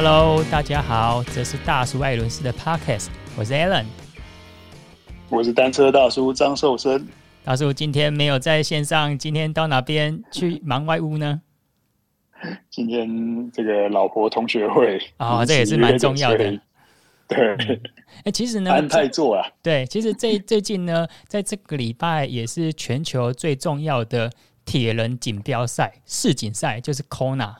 Hello，大家好，这是大叔艾伦斯的 Podcast，我是 Alan，我是单车大叔张寿生。大叔今天没有在线上，今天到哪边去忙外务呢？今天这个老婆同学会啊、哦，这也是蛮重要的。对，哎、嗯，其实呢，安太座啊。对，其实这 最近呢，在这个礼拜也是全球最重要的铁人锦标赛世锦赛，就是 Kona。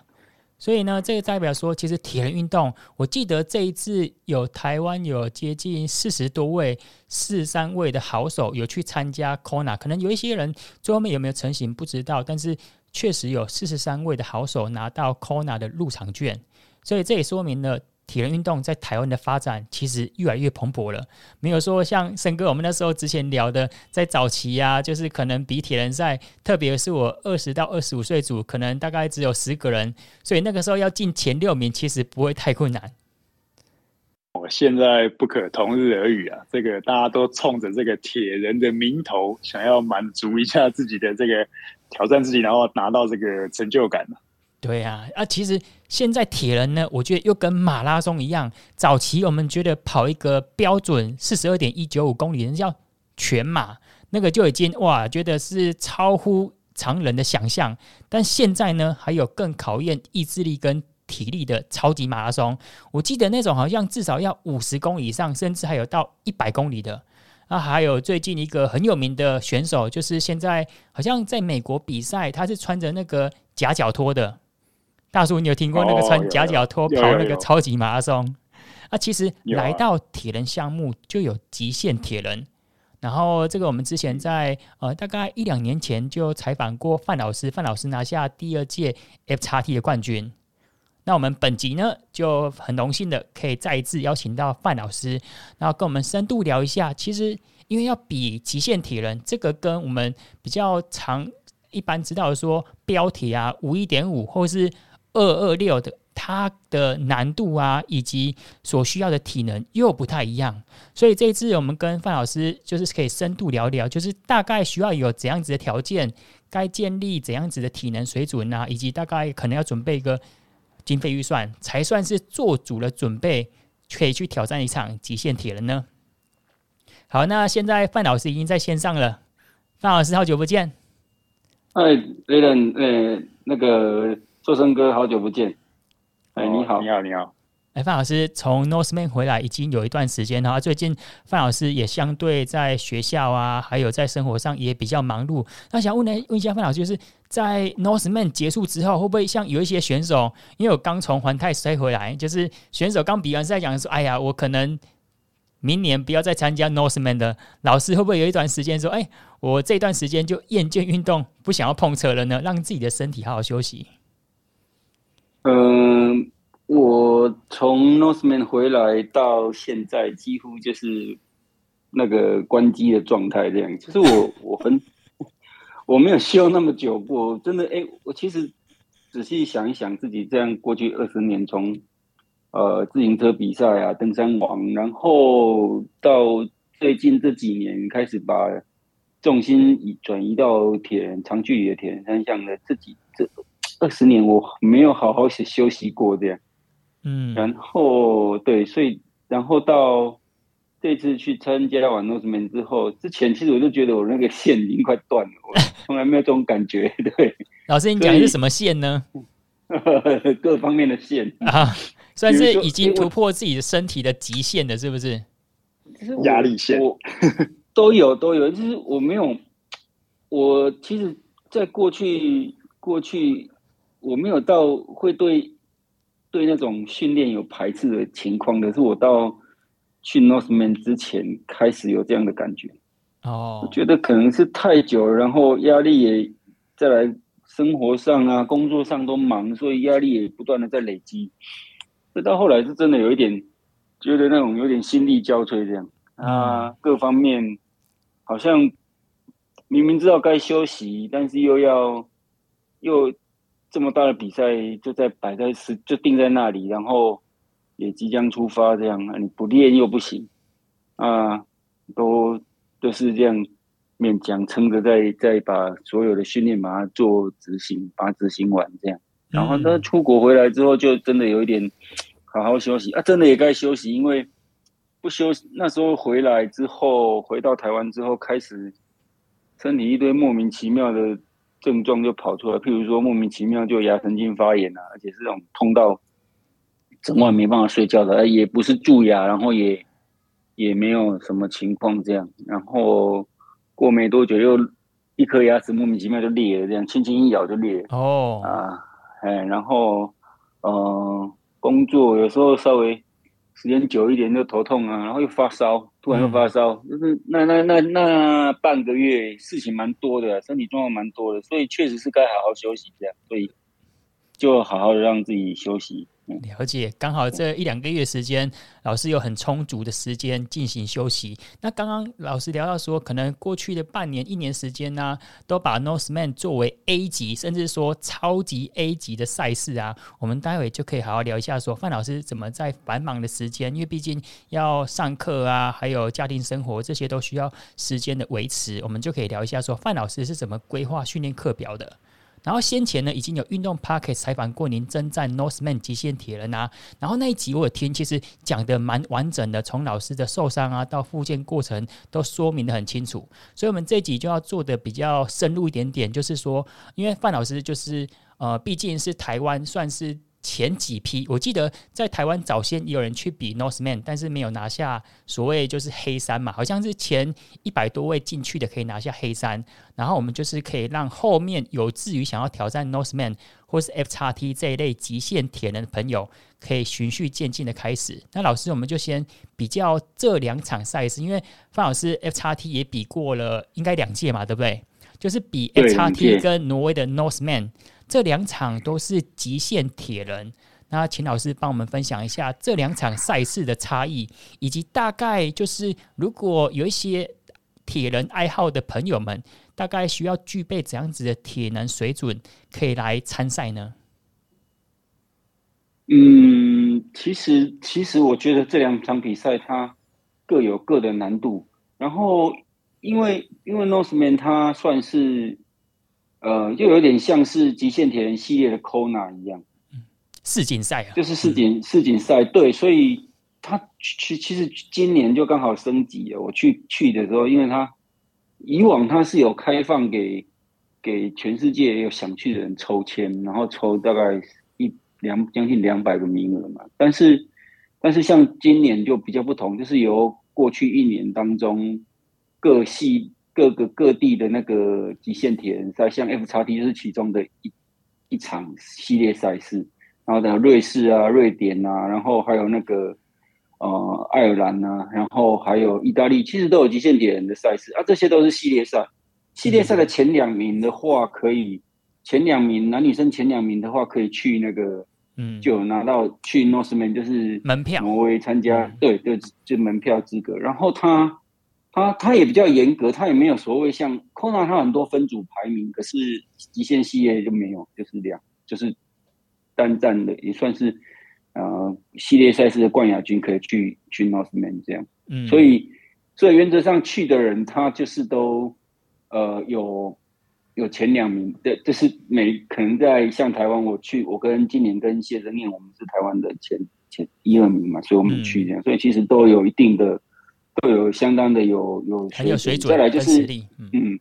所以呢，这个代表说，其实铁人运动，我记得这一次有台湾有接近四十多位、四十三位的好手有去参加 Kona，可能有一些人最后面有没有成型不知道，但是确实有四十三位的好手拿到 Kona 的入场券，所以这也说明了。铁人运动在台湾的发展其实越来越蓬勃了，没有说像森哥我们那时候之前聊的，在早期啊，就是可能比铁人赛，特别是我二十到二十五岁组，可能大概只有十个人，所以那个时候要进前六名，其实不会太困难。我现在不可同日而语啊，这个大家都冲着这个铁人的名头，想要满足一下自己的这个挑战自己，然后拿到这个成就感。对呀，啊，其实现在铁人呢，我觉得又跟马拉松一样。早期我们觉得跑一个标准四十二点一九五公里，人叫全马，那个就已经哇，觉得是超乎常人的想象。但现在呢，还有更考验意志力跟体力的超级马拉松。我记得那种好像至少要五十公里以上，甚至还有到一百公里的。啊，还有最近一个很有名的选手，就是现在好像在美国比赛，他是穿着那个夹脚拖的。大叔，你有听过那个穿夹脚拖跑那个超级马拉松？啊，其实来到铁人项目就有极限铁人。然后这个我们之前在呃大概一两年前就采访过范老师，范老师拿下第二届 F 叉 T 的冠军。那我们本集呢就很荣幸的可以再一次邀请到范老师，然后跟我们深度聊一下。其实因为要比极限铁人，这个跟我们比较常一般知道的说标铁啊五一点五或是二二六的，它的难度啊，以及所需要的体能又不太一样，所以这一次我们跟范老师就是可以深度聊聊，就是大概需要有怎样子的条件，该建立怎样子的体能水准啊，以及大概可能要准备一个经费预算，才算是做足了准备，可以去挑战一场极限铁人呢。好，那现在范老师已经在线上了，范老师好久不见。哎，Alan，呃，那个。寿生哥，好久不见！哎、欸，你好，你好，你好！哎，范老师从 Norseman 回来已经有一段时间了，最近范老师也相对在学校啊，还有在生活上也比较忙碌。那想问呢，问一下范老师，就是在 Norseman 结束之后，会不会像有一些选手，因为我刚从环太摔回来，就是选手刚比完赛讲说：“哎呀，我可能明年不要再参加 Norseman 的。”老师会不会有一段时间说：“哎，我这段时间就厌倦运动，不想要碰车了呢？”让自己的身体好好休息。嗯，我从 Northman 回来到现在，几乎就是那个关机的状态这样。其实我 我很我没有休那么久过，真的哎、我其实仔细想一想，自己这样过去二十年，从呃自行车比赛啊、登山王，然后到最近这几年开始把重心移转移到铁人长距离的铁人三项的自己这。二十年我没有好好休休息过这样，嗯，然后对，所以然后到这次去参加完 Norseman 之后，之前其实我就觉得我那个线已经快断了，我 从来没有这种感觉。对，老师，你讲的是什么线呢？各方面的线啊，算是已经突破自己的身体的极限的，是不是？压力线我 都有都有，就是我没有，我其实在过去过去。我没有到会对对那种训练有排斥的情况，可是我到去 Northman 之前开始有这样的感觉。哦，我觉得可能是太久了，然后压力也再来，生活上啊、工作上都忙，所以压力也不断的在累积。这到后来是真的有一点觉得那种有点心力交瘁这样啊，各方面好像明明知道该休息，但是又要又。这么大的比赛就在摆在是就定在那里，然后也即将出发，这样，你不练又不行啊，都都是这样勉强撑着，在在把所有的训练把它做执行，把它执行完这样。然后他出国回来之后，就真的有一点 好好休息啊，真的也该休息，因为不休息，那时候回来之后，回到台湾之后，开始身体一堆莫名其妙的症状就跑出来，譬如说莫名其妙就牙神经发炎啊，而且是这种痛到整晚没办法睡觉的，也不是蛀牙，然后也也没有什么情况这样，然后过没多久又一颗牙齿莫名其妙就裂了，这样轻轻一咬就裂哦啊，哎，然后嗯。呃工作有时候稍微时间久一点就头痛啊，然后又发烧，突然又发烧，嗯、就是那那那那半个月事情蛮多的，身体状况蛮多的，所以确实是该好好休息一下，所以就好好的让自己休息。了解，刚好这一两个月时间，老师有很充足的时间进行休息。那刚刚老师聊到说，可能过去的半年、一年时间呢、都把 Norseman 作为 A 级，甚至说超级 A 级的赛事啊。我们待会就可以好好聊一下，说范老师怎么在繁忙的时间，因为毕竟要上课啊，还有家庭生活这些都需要时间的维持，我们就可以聊一下，说范老师是怎么规划训练课表的。然后先前呢，已经有运动 Pocket 采访过您征战 Northman 极限铁人啊，然后那一集我有听，其实讲的蛮完整的，从老师的受伤啊到复健过程都说明的很清楚，所以我们这一集就要做的比较深入一点点，就是说，因为范老师就是呃，毕竟是台湾算是。前几批，我记得在台湾早先也有人去比 Northman，但是没有拿下所谓就是黑山嘛，好像是前一百多位进去的可以拿下黑山，然后我们就是可以让后面有志于想要挑战 Northman 或是 F 叉 T 这一类极限铁人的朋友，可以循序渐进的开始。那老师，我们就先比较这两场赛事，因为范老师 F 叉 T 也比过了，应该两届嘛，对不对？就是比 F 叉 T 跟挪威的 Norseman。这两场都是极限铁人，那秦老师帮我们分享一下这两场赛事的差异，以及大概就是如果有一些铁人爱好的朋友们，大概需要具备怎样子的铁能水准，可以来参赛呢？嗯，其实其实我觉得这两场比赛它各有各的难度，然后因为因为 Norseman 它算是。呃，就有点像是极限铁人系列的 Kona 一样，世锦赛啊，就是世锦世锦赛。对，所以他其其实今年就刚好升级了。我去去的时候，因为他以往他是有开放给给全世界有想去的人抽签，然后抽大概一两将近两百个名额嘛。但是但是像今年就比较不同，就是由过去一年当中各系。各个各地的那个极限铁人赛，像 F 叉 T 就是其中的一一场系列赛事，然后的瑞士啊、瑞典啊，然后还有那个呃爱尔兰啊，然后还有意大利，其实都有极限铁人的赛事啊，这些都是系列赛。系列赛的前两名的话，可以前两名男女生前两名的话，可以去那个，嗯，就拿到去 Northman 就是门票，挪威参加，对对，就门票资格。然后他。他他也比较严格，他也没有所谓像 Kona，他很多分组排名，可是极限系列就没有，就是两就是单站的，也算是呃系列赛事的冠亚军可以去去 Northman 这样，嗯，所以所以原则上去的人，他就是都呃有有前两名的，就是每可能在像台湾，我去我跟今年跟谢哲念，我们是台湾的前前一二名嘛，所以我们去这样，嗯、所以其实都有一定的。都有相当的有有很有水准，再来就是嗯，嗯，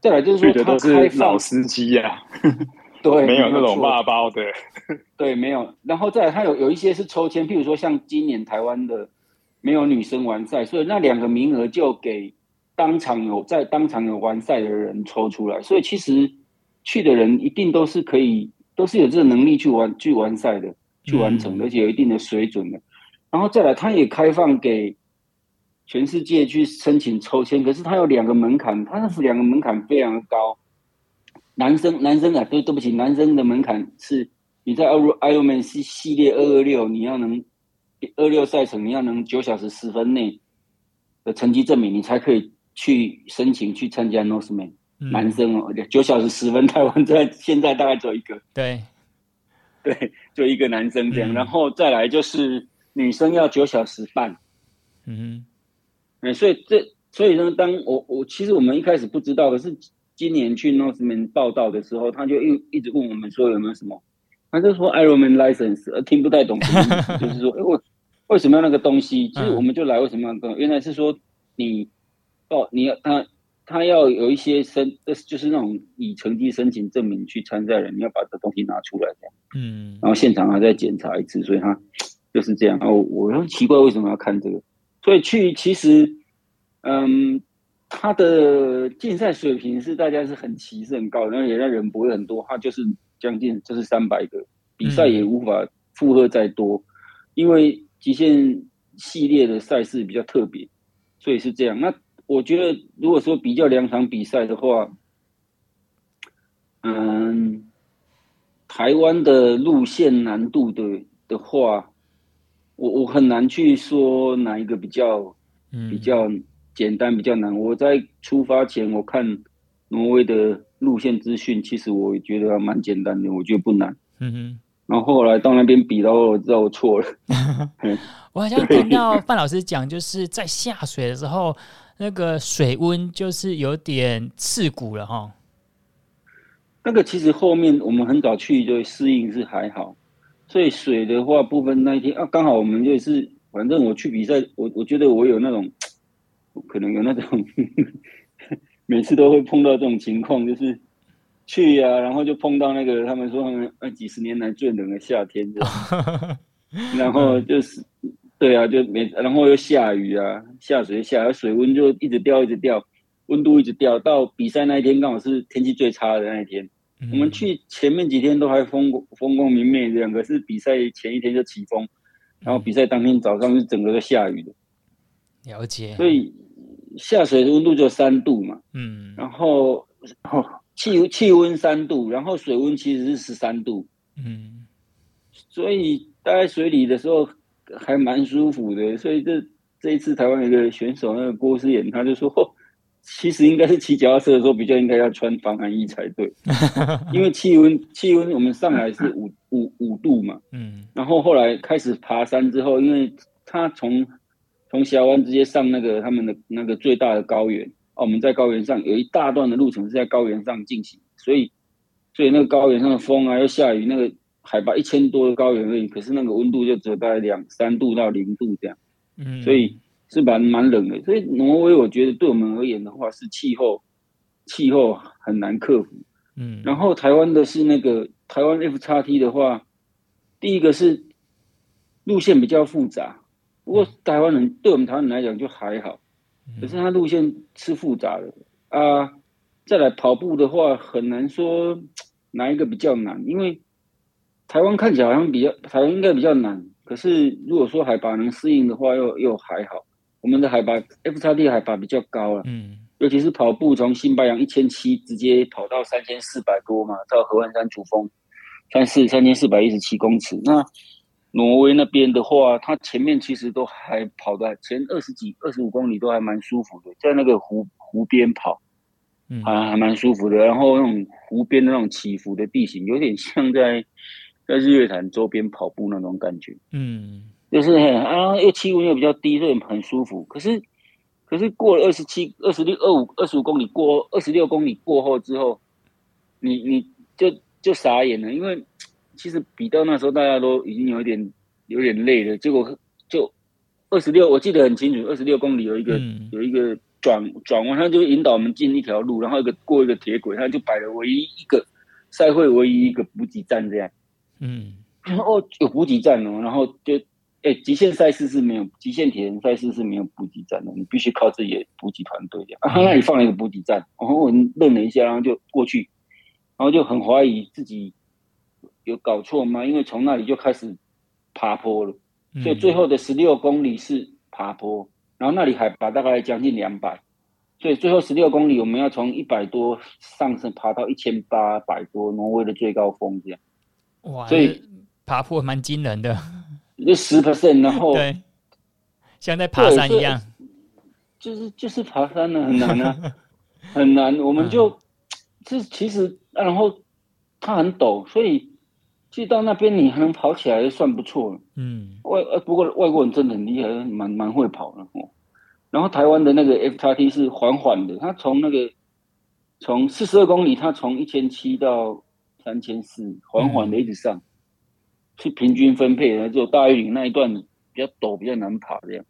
再来就是说他开放老司机呀，对，没有那种骂包的，对，没有。然后再来，他有有一些是抽签，譬如说像今年台湾的没有女生完赛，所以那两个名额就给当场有在当场有完赛的人抽出来。所以其实去的人一定都是可以，都是有这个能力去完去完赛的，去完成的，而且有一定的水准的。然后再来，他也开放给。全世界去申请抽签，可是他有两个门槛，他是两个门槛非常的高。男生，男生啊，对，对不起，男生的门槛是你在 Ironman 系系列二二六，你要能二六赛程，你要能九小时十分内的成绩证明，你才可以去申请去参加 Norseman。嗯、男生哦，九小时十分，台湾在现在大概只有一个，对，对，就一个男生这样，嗯、然后再来就是女生要九小时半，嗯。哎，所以这所以呢，当我我其实我们一开始不知道，可是今年去 Northman 报道的时候，他就一一直问我们说有没有什么他就说 Ironman license，听不太懂就是说，哎，我为什么要那个东西？其实我们就来为什么要那个？原来是说你哦，你要他他要有一些申，就是那种以成绩申请证明去参赛人，你要把这东西拿出来这样。嗯，然后现场还在检查一次，所以他 就是这样。哦，我很奇怪为什么要看这个，所以去其实，嗯。他的竞赛水平是大家是很歧视很高，然后也让人不会很多，他就是将近就是三百个比赛也无法负荷再多，嗯、因为极限系列的赛事比较特别，所以是这样。那我觉得如果说比较两场比赛的话，嗯，台湾的路线难度的的话，我我很难去说哪一个比较比较。简单比较难。我在出发前，我看挪威的路线资讯，其实我觉得蛮简单的，我觉得不难。嗯哼。然后后来到那边比，然后我知道我错了。我好像听到范老师讲，就是在下水的时候，那个水温就是有点刺骨了哈。那个其实后面我们很早去就适应是还好，所以水的话部分那一天啊，刚好我们就是反正我去比赛，我我觉得我有那种。可能有那种，每次都会碰到这种情况，就是去呀、啊，然后就碰到那个他们说他们呃几十年来最冷的夏天，然后就是对啊，就每，然后又下雨啊，下水下，水温就一直掉一直掉，温度一直掉，到比赛那一天刚好是天气最差的那一天。我们去前面几天都还风风光明媚这样，可是比赛前一天就起风，然后比赛当天早上是整个都下雨的。了解，所以。下水的温度就三度嘛，嗯，然后气气温三度，然后水温其实是十三度，嗯，所以待在水里的时候还蛮舒服的。所以这这一次台湾有个选手，那个郭思妍，他就说，其实应该是骑脚踏车的时候比较应该要穿防寒衣才对，因为气温气温我们上来是五五五度嘛，嗯，然后后来开始爬山之后，因为他从从峡湾直接上那个他们的那个最大的高原哦，我们在高原上有一大段的路程是在高原上进行，所以所以那个高原上的风啊又下雨，那个海拔一千多的高原而已，可是那个温度就只有大概两三度到零度这样，嗯，所以是蛮蛮冷的。所以挪威我觉得对我们而言的话是气候气候很难克服，嗯，然后台湾的是那个台湾 F 叉 T 的话，第一个是路线比较复杂。不过台湾人对我们台湾人来讲就还好，可是它路线是复杂的啊。再来跑步的话，很难说哪一个比较难，因为台湾看起来好像比较台湾应该比较难。可是如果说海拔能适应的话，又又还好。我们的海拔 FXT 海拔比较高了，嗯，尤其是跑步从新白杨一千七直接跑到三千四百多嘛，到合欢山主峰三四三千四百一十七公尺，那。挪威那边的话，它前面其实都还跑的前二十几、二十五公里都还蛮舒服的，在那个湖湖边跑，嗯，还还蛮舒服的。然后那种湖边的那种起伏的地形，有点像在在日月潭周边跑步那种感觉，嗯，就是啊，又气温又比较低，所以很舒服。可是可是过了二十七、二十六、二五、二十五公里过二十六公里过后之后，你你就就傻眼了，因为。其实比到那时候，大家都已经有点有点累了。结果就二十六，我记得很清楚，二十六公里有一个、嗯、有一个转转弯，他就引导我们进一条路，然后一个过一个铁轨，他就摆了唯一一个赛会唯一一个补给站这样。嗯，然后哦有补给站哦，然后就哎极限赛事是没有极限铁人赛事是没有补给站的，你必须靠自己的补给团队这样。啊，那里放了一个补给站，然后我们愣了一下，然后就过去，然后就很怀疑自己。有搞错吗？因为从那里就开始爬坡了，所以最后的十六公里是爬坡，然后那里海拔大概将近两百，所以最后十六公里我们要从一百多上升爬到一千八百多，挪威的最高峰这样。哇，所以爬坡蛮惊人的，就十 percent，然后对，像在爬山一样，就是就是爬山呢，很难啊，很难。我们就这、嗯、其实，然后它很陡，所以。去到那边，你还能跑起来，算不错了。嗯，外呃，不过外国人真的很厉害，蛮蛮会跑的哦。然后台湾的那个 F 叉 T 是缓缓的，它从那个从四十二公里，它从一千七到三千四，缓缓的一直上。是平均分配的，只有大玉岭那一段比较陡，比较难爬这样，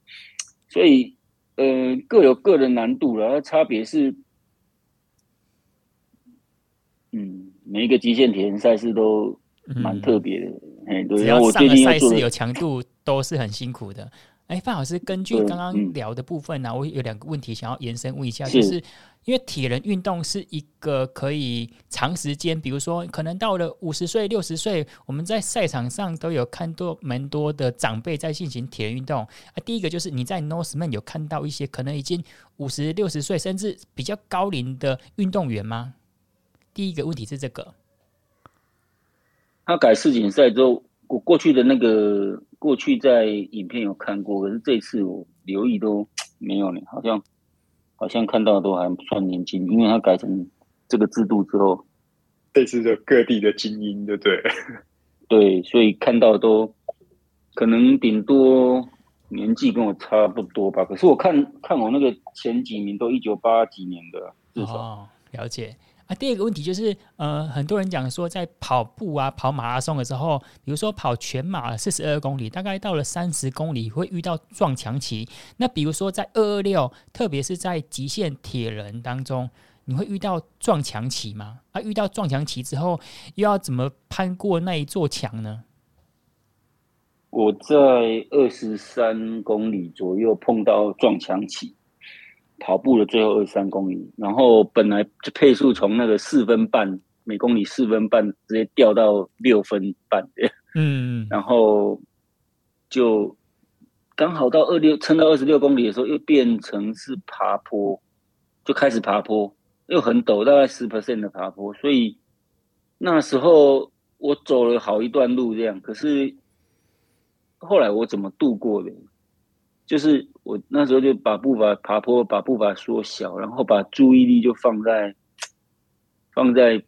所以呃各有各的难度了，它差别是，嗯，每一个极限体验赛事都蛮特别的，哎、嗯，对，然后我最近要做赛事有强度都是很辛苦的。哎，范老师，根据刚刚聊的部分呢、啊，我有两个问题想要延伸问一下，就是。因为铁人运动是一个可以长时间，比如说可能到了五十岁、六十岁，我们在赛场上都有看多蛮多的长辈在进行铁人运动啊。第一个就是你在 Norseman 有看到一些可能已经五十六十岁甚至比较高龄的运动员吗？第一个问题是这个。他改世锦赛之后，我过去的那个过去在影片有看过，可是这次我留意都 没有呢，好像。好像看到的都还算年轻，因为他改成这个制度之后，这次的各地的精英，对不对？对，所以看到的都可能顶多年纪跟我差不多吧。可是我看看我那个前几名都一九八几年的，至少。哦，了解。啊，第二个问题就是，呃，很多人讲说，在跑步啊、跑马拉松的时候，比如说跑全马四十二公里，大概到了三十公里会遇到撞墙期。那比如说在二二六，特别是在极限铁人当中，你会遇到撞墙期吗？啊，遇到撞墙期之后，又要怎么攀过那一座墙呢？我在二十三公里左右碰到撞墙期。跑步的最后二十三公里，然后本来就配速从那个四分半每公里四分半直接掉到六分半，嗯，然后就刚好到二六撑到二十六公里的时候，又变成是爬坡，就开始爬坡，又很陡，大概十 percent 的爬坡，所以那时候我走了好一段路这样，可是后来我怎么度过的？就是我那时候就把步伐爬坡，把步伐缩小，然后把注意力就放在放在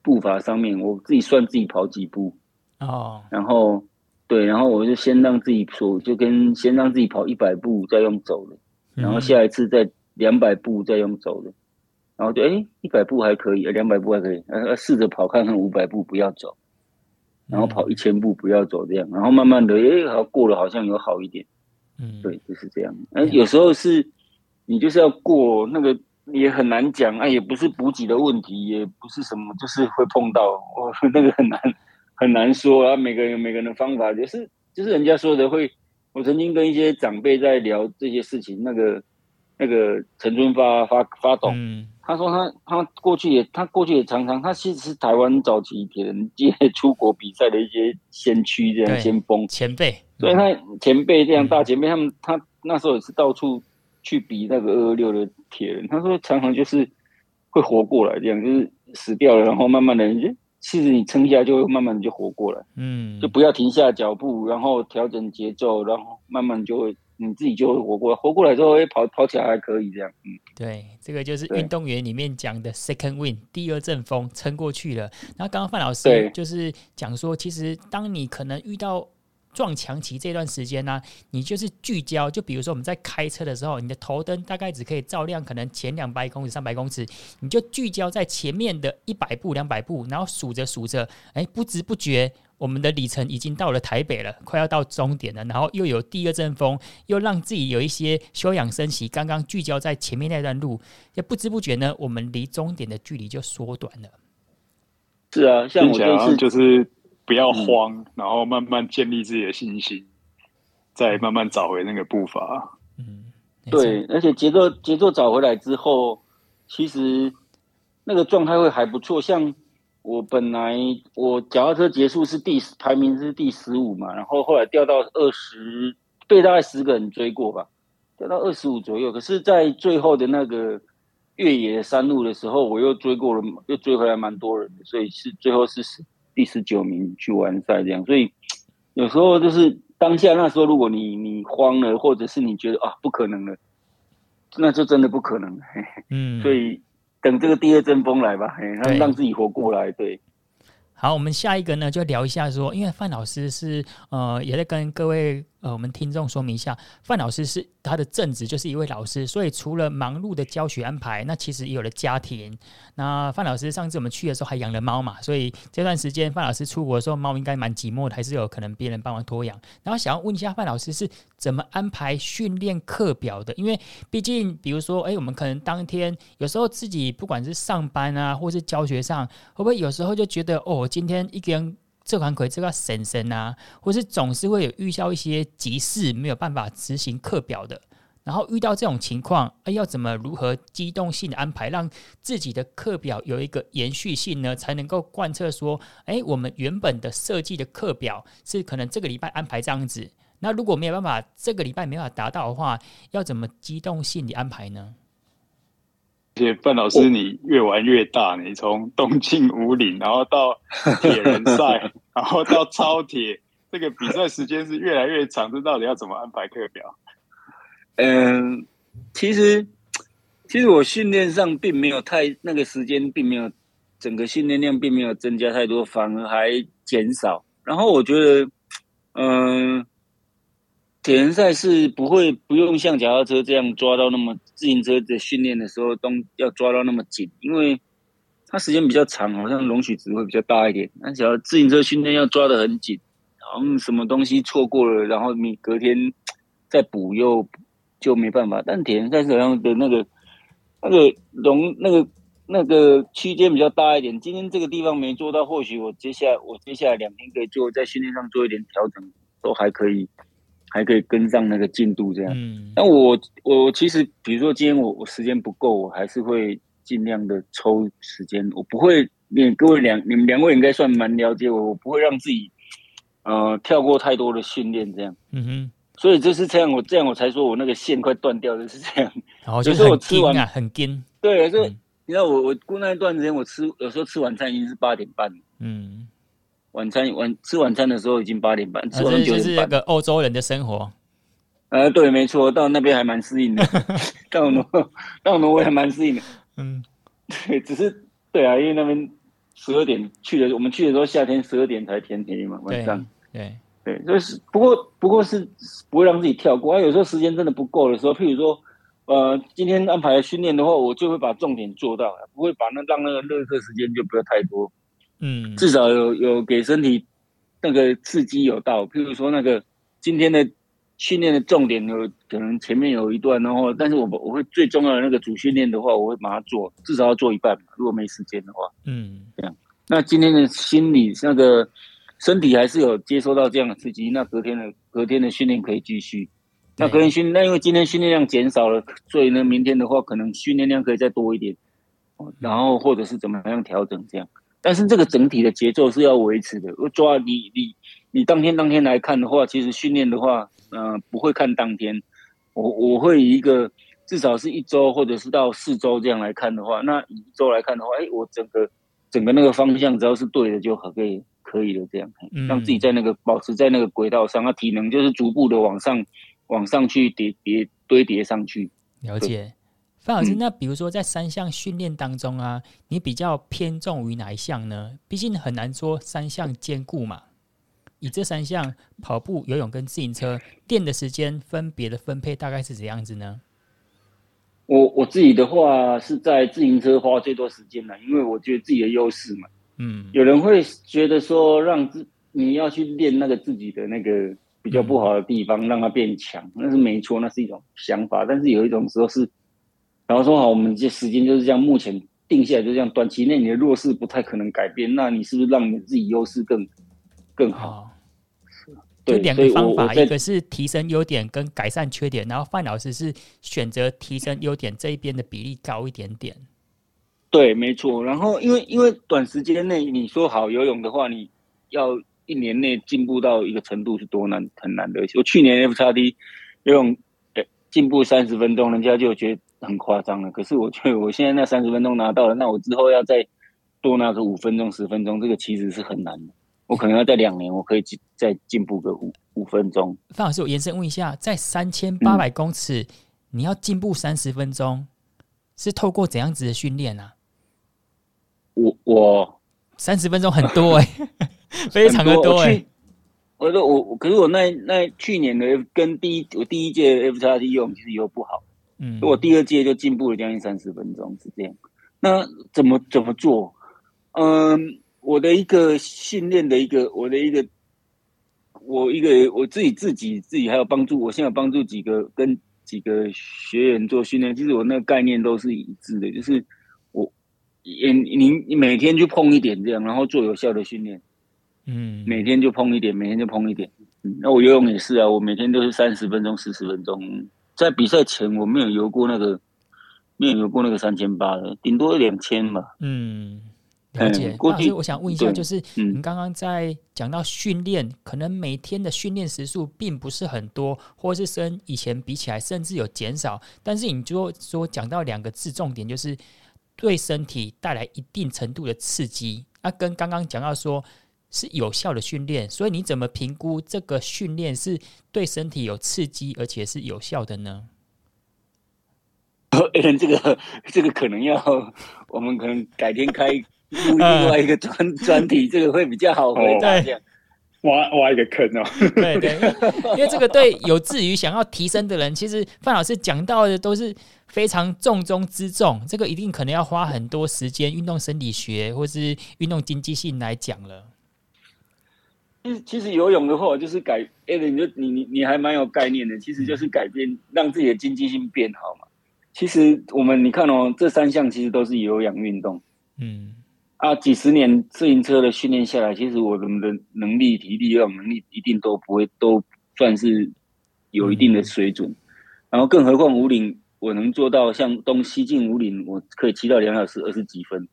步伐上面。我自己算自己跑几步哦，然后对，然后我就先让自己说，就跟先让自己跑一百步，再用走的，然后下一次再两百步，再用走的，然后就哎一百步还可以，两百步还可以，呃试着跑看看五百步不要走，然后跑一千步不要走这样，然后慢慢的哎好过了，好像有好一点。嗯，对，就是这样。哎，有时候是，你就是要过那个，也很难讲啊，也不是补给的问题，也不是什么，就是会碰到，哦，那个很难很难说啊。每个人有每个人的方法，就是就是人家说的会。我曾经跟一些长辈在聊这些事情，那个那个陈春发发发董，嗯，他说他他过去也他过去也常常，他其实是台湾早期铁人接出国比赛的一些先驱，这样先锋前辈。所以他前辈这样大前辈，他们他那时候也是到处去比那个二二六的铁人。他说常常就是会活过来，这样就是死掉了，然后慢慢的，其实你撑下就会慢慢的就活过来。嗯，就不要停下脚步，然后调整节奏，然后慢慢就会你自己就会活过来。活过来之后，哎，跑跑起来还可以这样。嗯，对，这个就是运动员里面讲的 second wind，第二阵风撑过去了。然后刚刚范老师就是讲说，其实当你可能遇到撞墙期这段时间呢、啊，你就是聚焦。就比如说我们在开车的时候，你的头灯大概只可以照亮可能前两百公尺、三百公尺，你就聚焦在前面的一百步、两百步，然后数着数着，哎，不知不觉我们的里程已经到了台北了，快要到终点了。然后又有第二阵风，又让自己有一些休养生息。刚刚聚焦在前面那段路，也不知不觉呢，我们离终点的距离就缩短了。是啊，像我这次就是。不要慌，嗯，然后慢慢建立自己的信心，再慢慢找回那个步伐。嗯，对，而且节奏节奏找回来之后，其实那个状态会还不错。像我本来我脚踏车结束是第十，排名是第十五嘛，然后后来掉到二十，被大概十个人追过吧，掉到二十五左右。可是，在最后的那个越野山路的时候，我又追过了，又追回来蛮多人的，所以是最后是十。第十九名去完赛这样，所以有时候就是当下那时候，如果你你慌了，或者是你觉得啊不可能了，那就真的不可能。嗯，所以等这个第二阵风来吧，让让自己活过来。对，好，我们下一个呢就聊一下说，因为范老师是呃也在跟各位呃，我们听众说明一下，范老师是他的正职就是一位老师，所以除了忙碌的教学安排，那其实也有了家庭。那范老师上次我们去的时候还养了猫嘛，所以这段时间范老师出国的时候，猫应该蛮寂寞的，还是有可能别人帮忙托养。然后想要问一下范老师是怎么安排训练课表的？因为毕竟，比如说，哎，我们可能当天有时候自己不管是上班啊，或是教学上，会不会有时候就觉得哦，今天一个人。这款可以这个神神啊，或是总是会有遇到一些急事，没有办法执行课表的。然后遇到这种情况，哎，要怎么如何机动性的安排，让自己的课表有一个延续性呢？才能够贯彻说，哎，我们原本的设计的课表是可能这个礼拜安排这样子。那如果没有办法，这个礼拜没法达到的话，要怎么机动性的安排呢？而且范老师，你越玩越大，你从东进五岭，然后到铁人赛，然后到超铁，这个比赛时间是越来越长，这到底要怎么安排课表？嗯，其实其实我训练上并没有太那个时间，并没有整个训练量并没有增加太多，反而还减少。然后我觉得，嗯。铁人赛是不会不用像脚踏车这样抓到那么自行车的训练的时候都要抓到那么紧，因为它时间比较长，好像容许值会比较大一点。那只要自行车训练要抓得很紧，然后什么东西错过了，然后你隔天再补又就没办法。但铁人赛是好像的那个那个容那个那个区间比较大一点。今天这个地方没做到，或许我接下来我接下来两天可以做在训练上做一点调整，都还可以。还可以跟上那个进度，这样。嗯，但我我其实，比如说今天我我时间不够，我还是会尽量的抽时间。我不会，你各位两你们两位应该算蛮了解我，我不会让自己呃跳过太多的训练，这样。嗯哼。所以就是这样，我这样我才说我那个线快断掉，就是这样。然 后就是我吃完啊，很紧。对，就、嗯、你知道我我过那一段时间，我吃有时候吃晚餐已经是八点半。嗯。晚餐晚吃晚餐的时候已经八点半，吃完九点半。这就是那个欧洲人的生活。呃，对，没错，到那边还蛮适应的。到挪到挪威还蛮适应的。嗯，对，只是对啊，因为那边十二点去的，我们去的时候夏天十二点才天黑嘛，晚上。对对，就是不过不过是不会让自己跳过。啊，有时候时间真的不够的时候，譬如说呃，今天安排训练的话，我就会把重点做到，不会把那让那个垃圾时间就不要太多。嗯，至少有有给身体那个刺激有到，譬如说那个今天的训练的重点有可能前面有一段，然后但是我我会最重要的那个主训练的话，我会把它做，至少要做一半嘛。如果没时间的话，嗯，这样。那今天的心理那个身体还是有接收到这样的刺激，那隔天的隔天的训练可以继续。那隔天训那因为今天训练量减少了，所以呢，明天的话可能训练量可以再多一点，然后或者是怎么样调整这样。但是这个整体的节奏是要维持的。我抓你你你当天当天来看的话，其实训练的话，呃，不会看当天。我我会以一个至少是一周或者是到四周这样来看的话，那一周来看的话，哎，我整个整个那个方向只要是对的就可以可以了这样，让自己在那个保持在那个轨道上，那体能就是逐步的往上往上去叠叠堆叠上去。了解。范老师，那比如说在三项训练当中啊，你比较偏重于哪一项呢？毕竟很难说三项兼顾嘛。以这三项跑步、游泳跟自行车练的时间分别的分配大概是怎样子呢？我我自己的话是在自行车花最多时间了，因为我觉得自己的优势嘛。嗯，有人会觉得说让自你要去练那个自己的那个比较不好的地方，让它变强，那是没错，那是一种想法。但是有一种时候是。然后说好，我们这时间就是这样，目前定下来就这样。短期内你的弱势不太可能改变，那你是不是让你自己优势更更好？哦、对，两个方法，一个是提升优点跟改善缺点，然后范老师是选择提升优点这一边的比例高一点点。对，没错。然后因为因为短时间内你说好游泳的话，你要一年内进步到一个程度是多难，很难的。我去年 F 叉 D 游泳进步三十分钟，人家就觉得。很夸张了，可是我觉得 我现在那三十分钟拿到了，那我之后要再多拿个五分钟、十分钟，这个其实是很难的。我可能要在两年，我可以进再进步个五五分钟。范老师，我延伸问一下，在三千八百公尺，嗯、你要进步三十分钟，是透过怎样子的训练啊？我我三十分钟很多哎、欸，非常的多哎、欸。我说我，可是我那那去年的跟第一我第一届 F 叉 T 用其实又不好，嗯，我第二届就进步了将近三十分钟，是这样。那怎么怎么做？嗯，我的一个训练的一个，我的一个，我一个我自己自己自己还有帮助，我现在有帮助几个跟几个学员做训练，其实我那个概念都是一致的，就是我你你你每天去碰一点这样，然后做有效的训练。嗯，每天就碰一点，每天就碰一点。嗯，那我游泳也是啊，我每天都是三十分钟、四十分钟。在比赛前我没有游过那个，没有游过那个三千八的，顶多两千吧。嗯，了解。过去我想问一下，就是你刚刚在讲到训练，嗯，可能每天的训练时数并不是很多，或是跟以前比起来甚至有减少。但是你就说讲到两个字重点，就是对身体带来一定程度的刺激。啊，跟刚刚讲到说。是有效的训练，所以你怎么评估这个训练是对身体有刺激，而且是有效的呢？欸、这个这个可能要 我们可能改天开另外一个 专专题，这个会比较好回答。这样挖挖一个坑哦。对对，因为这个对有志于想要提升的人，其实范老师讲到的都是非常重中之重。这个一定可能要花很多时间，运动生理学或是运动经济性来讲了。其实，其实游泳的话，就是改，哎，你就你你你还蛮有概念的。其实就是改变，让自己的经济性变好嘛。其实我们你看哦，这三项其实都是有氧运动。嗯，啊，几十年自行车的训练下来，其实我们的能力、体力、有氧能力一定都不会都算是有一定的水准。嗯、然后，更何况五岭，我能做到像东西进五岭，我可以骑到两小时二十几分，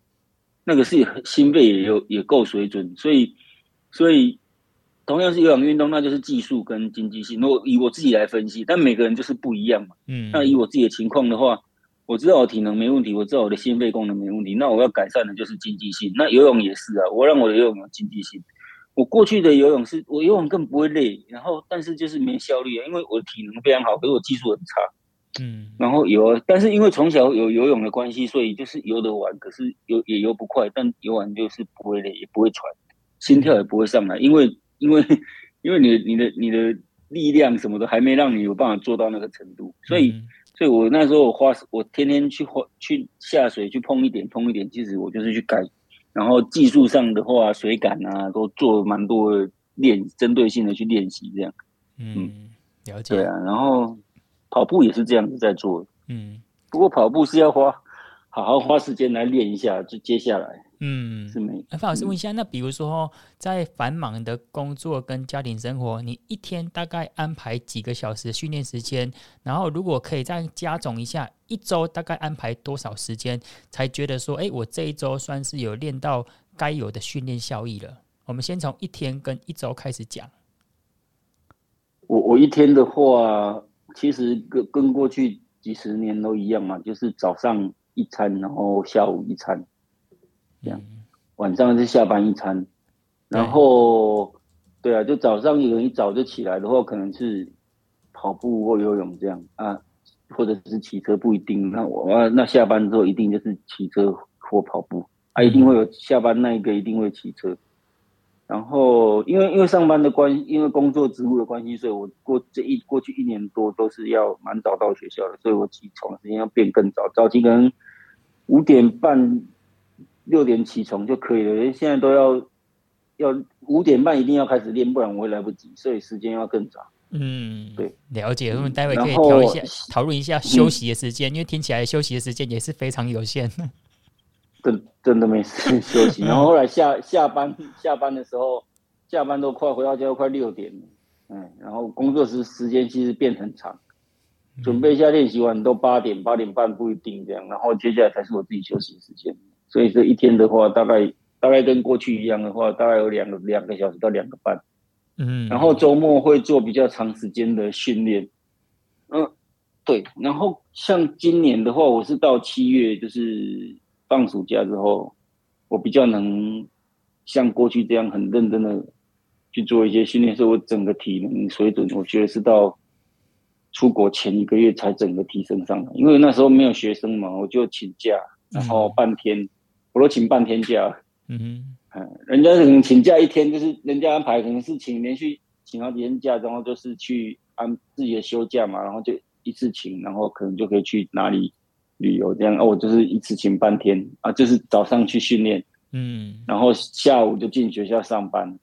那个是心肺也有也够水准，所以，所以。同样是有氧运动，那就是技术跟经济性。如果以我自己来分析，但每个人就是不一样嘛。嗯，那以我自己的情况的话，我知道我体能没问题，我知道我的心肺功能没问题，那我要改善的就是经济性。那游泳也是啊，我让我的游泳有经济性。我过去的游泳是我游泳更不会累，然后但是就是没效率啊，因为我的体能非常好，可是我技术很差。嗯，然后游，但是因为从小有游泳的关系，所以就是游得完，可是游也游不快，但游完就是不会累，也不会喘，心跳也不会上来，因为。因为，因为你的、你的、你的力量什么的还没让你有办法做到那个程度，所以，所以我那时候我花，我天天去花去下水去碰一点碰一点，其实我就是去改，然后技术上的话，水感啊都做蛮多的练，针对性的去练习这样。嗯，了解。对啊，然后跑步也是这样子在做。嗯，不过跑步是要花好好花时间来练一下，就接下来。嗯，是没。那范老师问一下，那比如说在繁忙的工作跟家庭生活，你一天大概安排几个小时训练时间？然后如果可以再加总一下，一周大概安排多少时间，才觉得说，哎，我这一周算是有练到该有的训练效益了？我们先从一天跟一周开始讲。我我一天的话，其实跟跟过去几十年都一样嘛，就是早上一餐，然后下午一餐。这样，晚上是下班一餐，然后，对啊，就早上有人一早就起来的话，可能是跑步或游泳这样啊，或者是骑车，不一定。那我，那下班之后一定就是骑车或跑步啊，一定会有下班那一个一定会骑车。然后，因为因为上班的关，因为工作职务的关系，所以我过这一过去一年多都是要蛮早到学校的，所以我起床时间要变更早，早起可能五点半。六点起床就可以了，因为现在都要要五点半一定要开始练，不然我会来不及，所以时间要更早。嗯，对，了解。我们待会可以调一下，讨论一下休息的时间，嗯，因为听起来休息的时间也是非常有限。真真的没时间休息。然后后来下下班下班的时候，下班都快回到家都快六点了，嗯，然后工作时时间其实变很长，准备一下练习完都八点八点半不一定这样，然后接下来才是我自己休息的时间。所以这一天的话，大概大概跟过去一样的话，大概有两个两个小时到两个半，嗯，然后周末会做比较长时间的训练，嗯，对，然后像今年的话，我是到七月就是放暑假之后，我比较能像过去这样很认真的去做一些训练，所以我整个体能水准，我觉得是到出国前一个月才整个提升上来，因为那时候没有学生嘛，我就请假，然后半天。嗯我都请半天假，嗯哼，人家可能请假一天，就是人家安排可能是请连续请好几天假，然后就是去安自己的休假嘛，然后就一次请，然后可能就可以去哪里旅游这样。哦，我就是一次请半天啊，就是早上去训练，嗯，然后下午就进学校上班。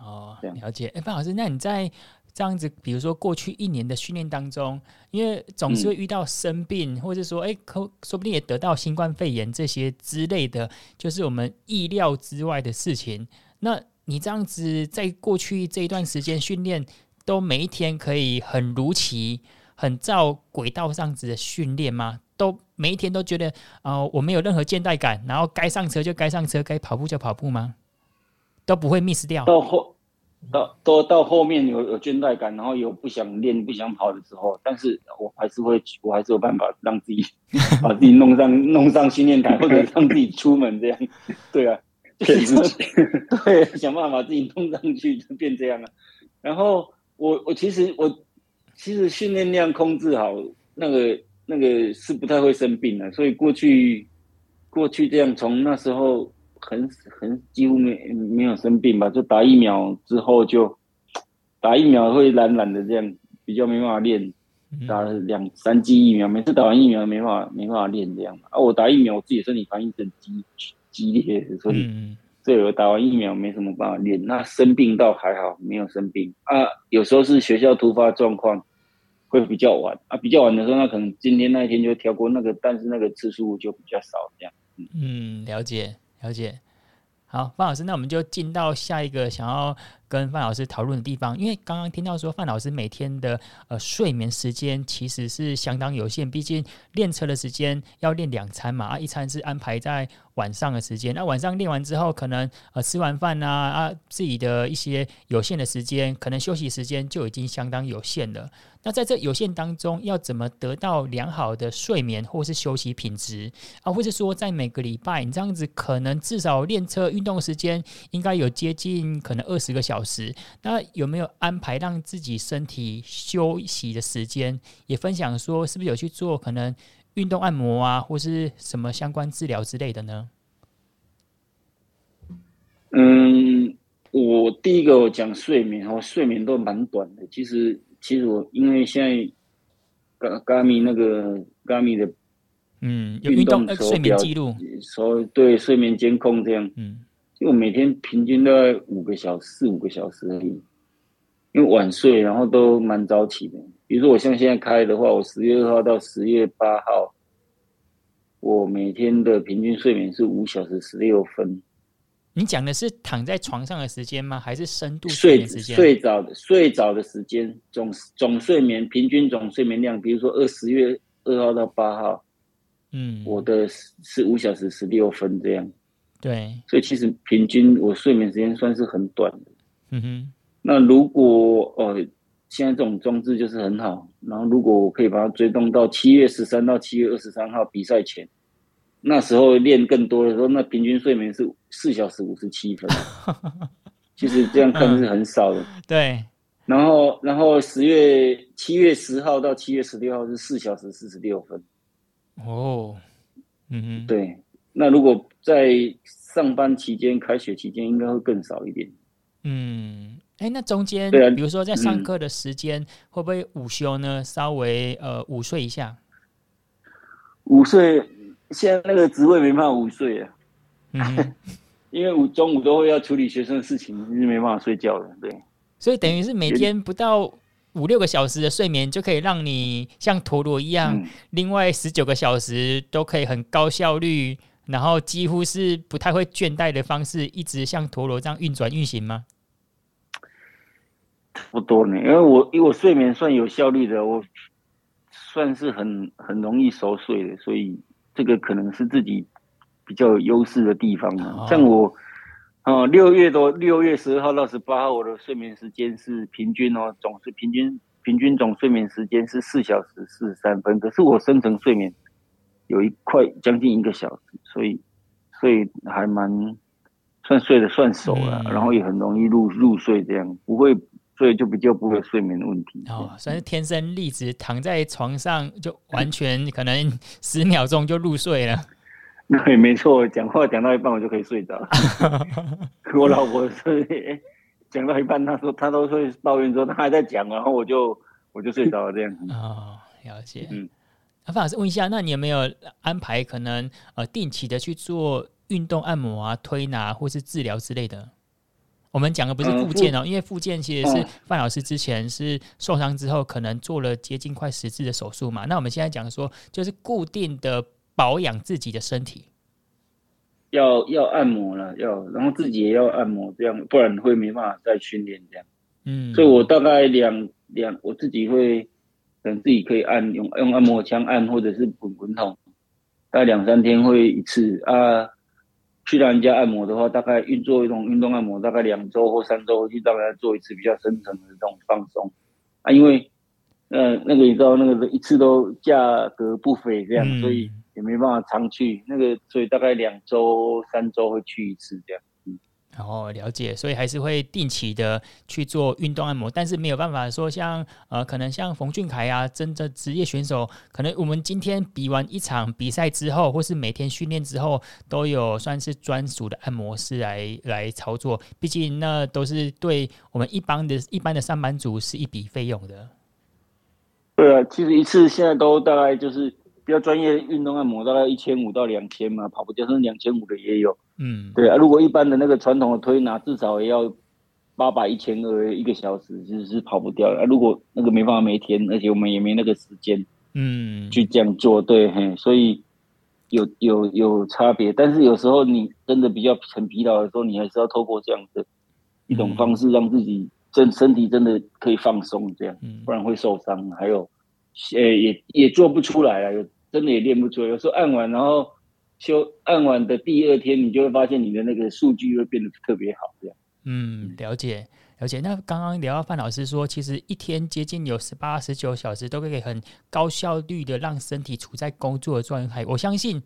哦，了解。哎，范老师，那你在这样子，比如说过去一年的训练当中，因为总是会遇到生病，嗯、或者说，哎，可说不定也得到新冠肺炎这些之类的，就是我们意料之外的事情。那你这样子在过去这一段时间训练，都每一天可以很如期、很照轨道上子的训练吗？都每一天都觉得啊、呃，我没有任何倦怠感，然后该上车就该上车，该跑步就跑步吗？都不会 miss 掉。到都到后面有有倦怠感，然后有不想练、不想跑的时候，但是我还是会，我还是有办法让自己 把自己弄上弄上训练台，或者让自己出门这样。对啊。骗自己，对，想办法把自己弄上去，就变这样了。然后我我其实我其实训练量控制好，那个那个是不太会生病的。所以过去过去这样，从那时候很很几乎没没有生病吧。就打疫苗之后就打疫苗会懒懒的这样，比较没办法练。打了两三剂疫苗，每次打完疫苗没办法没办法练这样。啊，我打疫苗，我自己身体反应很激激烈，所以这个打完疫苗没什么办法练。那生病倒还好，没有生病啊。有时候是学校突发状况，会比较晚啊。比较晚的时候，那可能今天那一天就跳过那个，但是那个次数就比较少这样。嗯，嗯，了解了解。好，范老师，那我们就进到下一个想要跟范老师讨论的地方，因为刚刚听到说范老师每天的呃睡眠时间其实是相当有限，毕竟练车的时间要练两餐嘛，啊，一餐是安排在晚上的时间，那晚上练完之后，可能呃吃完饭啊啊自己的一些有限的时间，可能休息时间就已经相当有限了。那在这有限当中，要怎么得到良好的睡眠或是休息品质啊？或者说，在每个礼拜你这样子，可能至少练车运动时间应该有接近可能二十个小时。那有没有安排让自己身体休息的时间？也分享说，是不是有去做可能运动按摩啊，或是什么相关治疗之类的呢？嗯，我第一个我讲睡眠，我睡眠都蛮短的，其实。其实我因为现在，Ga Garmin 那个 Garmin 的，嗯，有运动睡眠记录，说对睡眠监控这样，嗯，因为我每天平均大概五个小时，四五个小时而已，因为晚睡，然后都蛮早起的。比如说我像现在开的话，我十月二号到十月八号，我每天的平均睡眠是五小时十六分。你讲的是躺在床上的时间吗？还是深度睡眠时间？睡着的睡着的时间，总总睡眠平均总睡眠量，比如说二十月二号到八号，嗯，我的是五小时十六分这样。对，所以其实平均我睡眠时间算是很短的。嗯哼，那如果呃现在这种装置就是很好，然后如果我可以把它追踪到七月十三到七月二十三号比赛前。那时候练更多的时候，那平均睡眠是四小时五十七分，其实这样看是很少的。嗯、对，然后然后十月七月十号到七月十六号是四小时四十六分。哦，嗯哼，对。那如果在上班期间、开学期间，应该会更少一点。嗯，哎，那中间，对啊，比如说在上课的时间，嗯、会不会午休呢？稍微呃午睡一下？午睡。现在那个职位没办法午睡啊，嗯、因为午中午都会要处理学生的事情，是没办法睡觉的。对，所以等于是每天不到五六个小时的睡眠，就可以让你像陀螺一样，嗯、另外十九个小时都可以很高效率，然后几乎是不太会倦怠的方式，一直像陀螺这样运转运行吗？不多呢，因为我因为我睡眠算有效率的，我算是很很容易熟睡的，所以。这个可能是自己比较有优势的地方嘛。像我，哦，六月多，六月十二号到十八号，我的睡眠时间是平均哦，总是平均平均总睡眠时间是四小时四十三分。可是我深层睡眠有一块将近一个小时，所以所以还蛮算睡得算熟了，然后也很容易入入睡，这样不会。所以就比较不会睡眠的问题哦，算是天生丽质，躺在床上就完全可能十秒钟就入睡了。对，没错，讲话讲到一半我就可以睡着。我老婆是讲到一半，她说她都会抱怨说她还在讲，然后我就我就睡着了这样。哦，了解。嗯，那范老师问一下，那你有没有安排可能呃定期的去做运动按摩啊、推拿或是治疗之类的？我们讲的不是复健哦，嗯、因为复健其实是范老师之前是受伤之后，可能做了接近快十次的手术嘛。那我们现在讲说，就是固定的保养自己的身体，要要按摩了，要然后自己也要按摩，这样不然会没办法再训练这样。嗯，所以我大概两两，我自己会等自己可以按用用按摩枪按，或者是滚滚筒，大概两三天会一次啊。去让人家按摩的话，大概运做一种运动按摩，大概两周或三周去让人家做一次比较深层的这种放松啊。因为呃那个你知道那个一次都价格不菲，这样，嗯、所以也没办法常去。那个所以大概两周三周会去一次这样。然后了解，所以还是会定期的去做运动按摩，但是没有办法说像呃，可能像冯俊凯啊，真的职业选手，可能我们今天比完一场比赛之后，或是每天训练之后，都有算是专属的按摩师来来操作。毕竟那都是对我们一般的一般的上班族是一笔费用的。对啊，其实一次现在都大概就是。比较专业运动按摩大概一千五到两千嘛，跑步健身两千五的也有。嗯，对啊，如果一般的那个传统的推拿，至少也要八百一千二一个小时，其实是跑不掉的。啊，如果那个没办法每天，而且我们也没那个时间，嗯，去这样做，对，嘿，所以有有有差别。但是有时候你真的比较很疲劳的时候，你还是要透过这样的一种方式，让自己真身体真的可以放松，这样，不然会受伤。还有。呃，也也做不出来了，有真的也练不出来。有时候按完，然后休按完的第二天，你就会发现你的那个数据会变得特别好，这样。嗯，了解了解。那刚刚聊到范老师说，其实一天接近有十八、十九小时，都可以很高效率的让身体处在工作的状态。我相信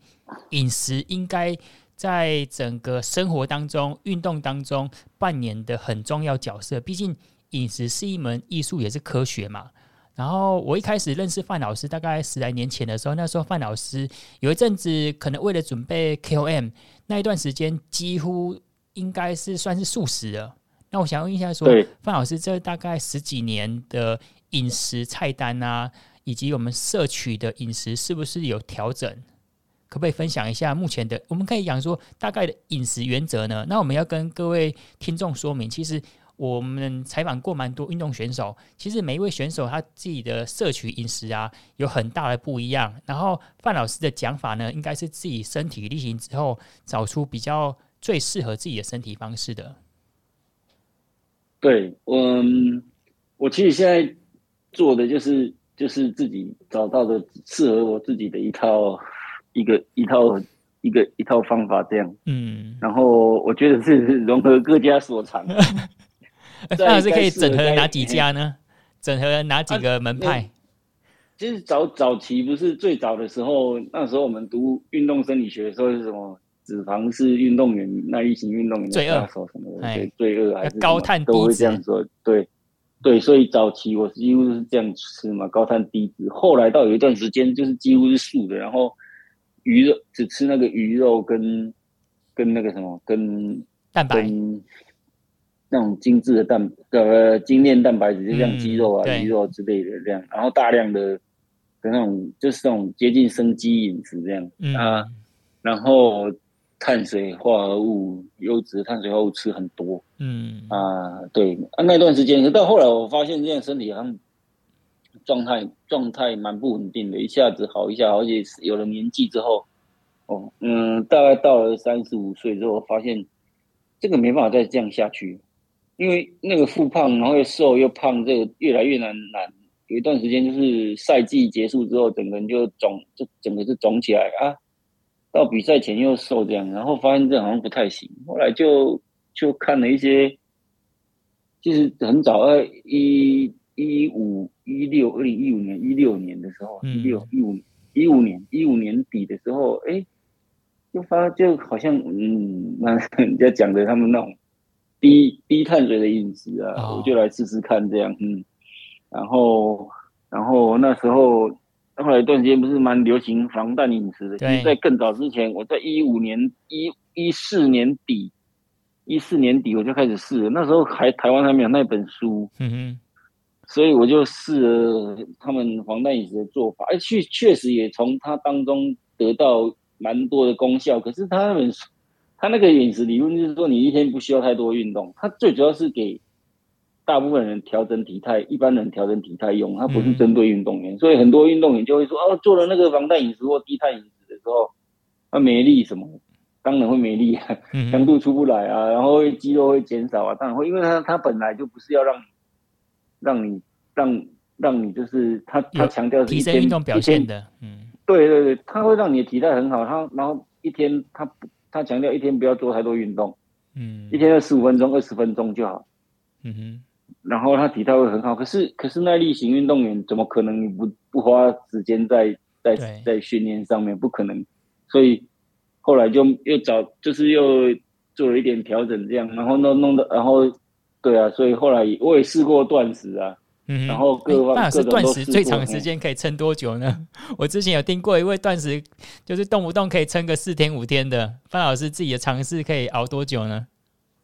饮食应该在整个生活当中、运动当中扮演的很重要角色。毕竟饮食是一门艺术，也是科学嘛。然后我一开始认识范老师，大概十来年前的时候，那时候范老师有一阵子可能为了准备 KOM，那一段时间几乎应该是算是素食了。那我想问一下说，说范老师这大概十几年的饮食菜单啊，以及我们摄取的饮食是不是有调整？可不可以分享一下目前的？我们可以讲说大概的饮食原则呢？那我们要跟各位听众说明，其实。我们采访过蛮多运动选手，其实每一位选手他自己的摄取饮食啊，有很大的不一样。然后范老师的讲法呢，应该是自己身体力行之后，找出比较最适合自己的身体方式的。对，嗯，我其实现在做的就是就是自己找到的适合我自己的一套一个一套一个一套方法这样。嗯，然后我觉得是 融合各家所长。范老师可以整合哪几家呢？整合哪几个门派？其实早早期不是最早的时候，那时候我们读运动生理学的时候是什么？脂肪是运动员那一型运动员的杀手什么的，对，罪恶还是高碳，都会这样说。对对，所以早期我几乎是这样吃嘛，高碳低脂。后来到有一段时间就是几乎是素的，然后鱼肉只吃那个鱼肉跟跟那个什么跟蛋白。那种精致的蛋呃精炼蛋白质，就像鸡肉啊、鱼、嗯、肉之类的这样，然后大量的的那种就是那种接近生机饮食这样、嗯、啊，然后碳水化合物、优质碳水化合物吃很多，嗯。啊对啊那段时间，到后来我发现这样身体好像状态状态蛮不稳定的，一下子好一下好，而且有了年纪之后，哦嗯，大概到了三十五岁之后，发现这个没办法再这样下去。因为那个复胖，然后又瘦又胖，这个越来越难难。有一段时间就是赛季结束之后，整个人就肿，就整个就肿起来啊。到比赛前又瘦这样，然后发现这好像不太行。后来就就看了一些，其实很早在一一五一六二零一五年一六年的时候，一六一五一五年一五年底的时候，哎，就发就好像嗯，那 人家讲的他们那种。低低碳水的饮食啊，oh. 我就来试试看这样，嗯，然后，然后那时候，后来一段时间不是蛮流行防弹饮食的，对，在更早之前，我在一五年一一四年底一四年底我就开始试了，那时候还台湾还没有那本书，嗯哼，所以我就试了他们防弹饮食的做法，哎，确确实也从它当中得到蛮多的功效。可是他那本书，他那个饮食理论就是说，你一天不需要太多运动，它最主要是给大部分人调整体态，一般人调整体态用，它不是针对运动员。嗯、所以很多运动员就会说，哦，做了那个防弹饮食或低碳饮食的时候，他没力什么。当然会没力啊，强度出不来啊，然后肌肉会减少啊，当然会，因为他他本来就不是要让，让你让让你就是他他强调是提升运动表现的，嗯，对对对，他会让你的体态很好，他然后一天他他强调一天不要做太多运动，嗯，一天要十五分钟二十分钟就好，嗯哼，然后他体态会很好，可是可是耐力型运动员怎么可能不不花时间在在在训练上面，不可能，所以。后来就又找，就是又做了一点调整，这样，然后弄弄的，然后，对啊，所以后来我也试过断食啊，嗯，然后各方、欸、各种都试过。断食最长时间可以撑多久呢？我之前有听过一位断食，就是动不动可以撑个四天五天的，范老师自己的尝试可以熬多久呢？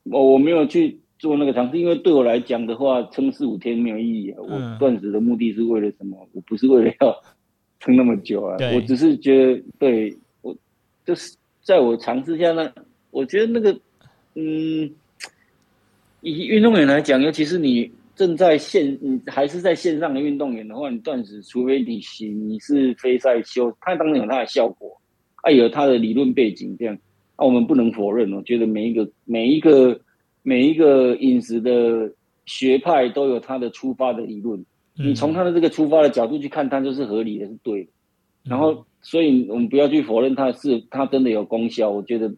我我没有去做那个尝试，因为对我来讲的话，撑四五天没有意义啊。我断食的目的是为了什么？我不是为了要 撑那么久啊，我只是觉得，对我就是。在我尝试下呢，我觉得那个，嗯，以运动员来讲，尤其是你正在线，你还是在线上的运动员的话，你断食，除非你行，你是非赛修，它当然有它的效果，啊，有它的理论背景这样，啊，我们不能否认。我觉得每一个每一个每一个饮食的学派都有它的出发的理论，你从它的这个出发的角度去看，它就是合理的，是对的，然后。所以我们不要去否认它是它真的有功效。我觉得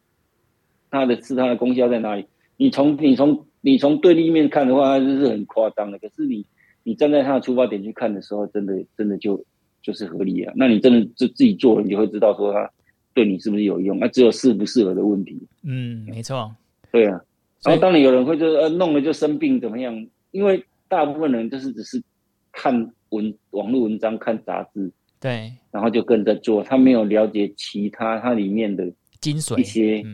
它的是它的功效在哪里？你从你从你从对立面看的话，它就是很夸张的。可是你你站在他的出发点去看的时候，真的真的就就是合理啊。那你真的就自己做了，你就会知道说他对你是不是有用。那只有适不适合的问题。嗯，没错。对啊。然后当你有人会就呃弄了就生病怎么样？因为大部分人就是只是看文网络文章看杂志。对，然后就跟着做，他没有了解其他它里面的精髓，一些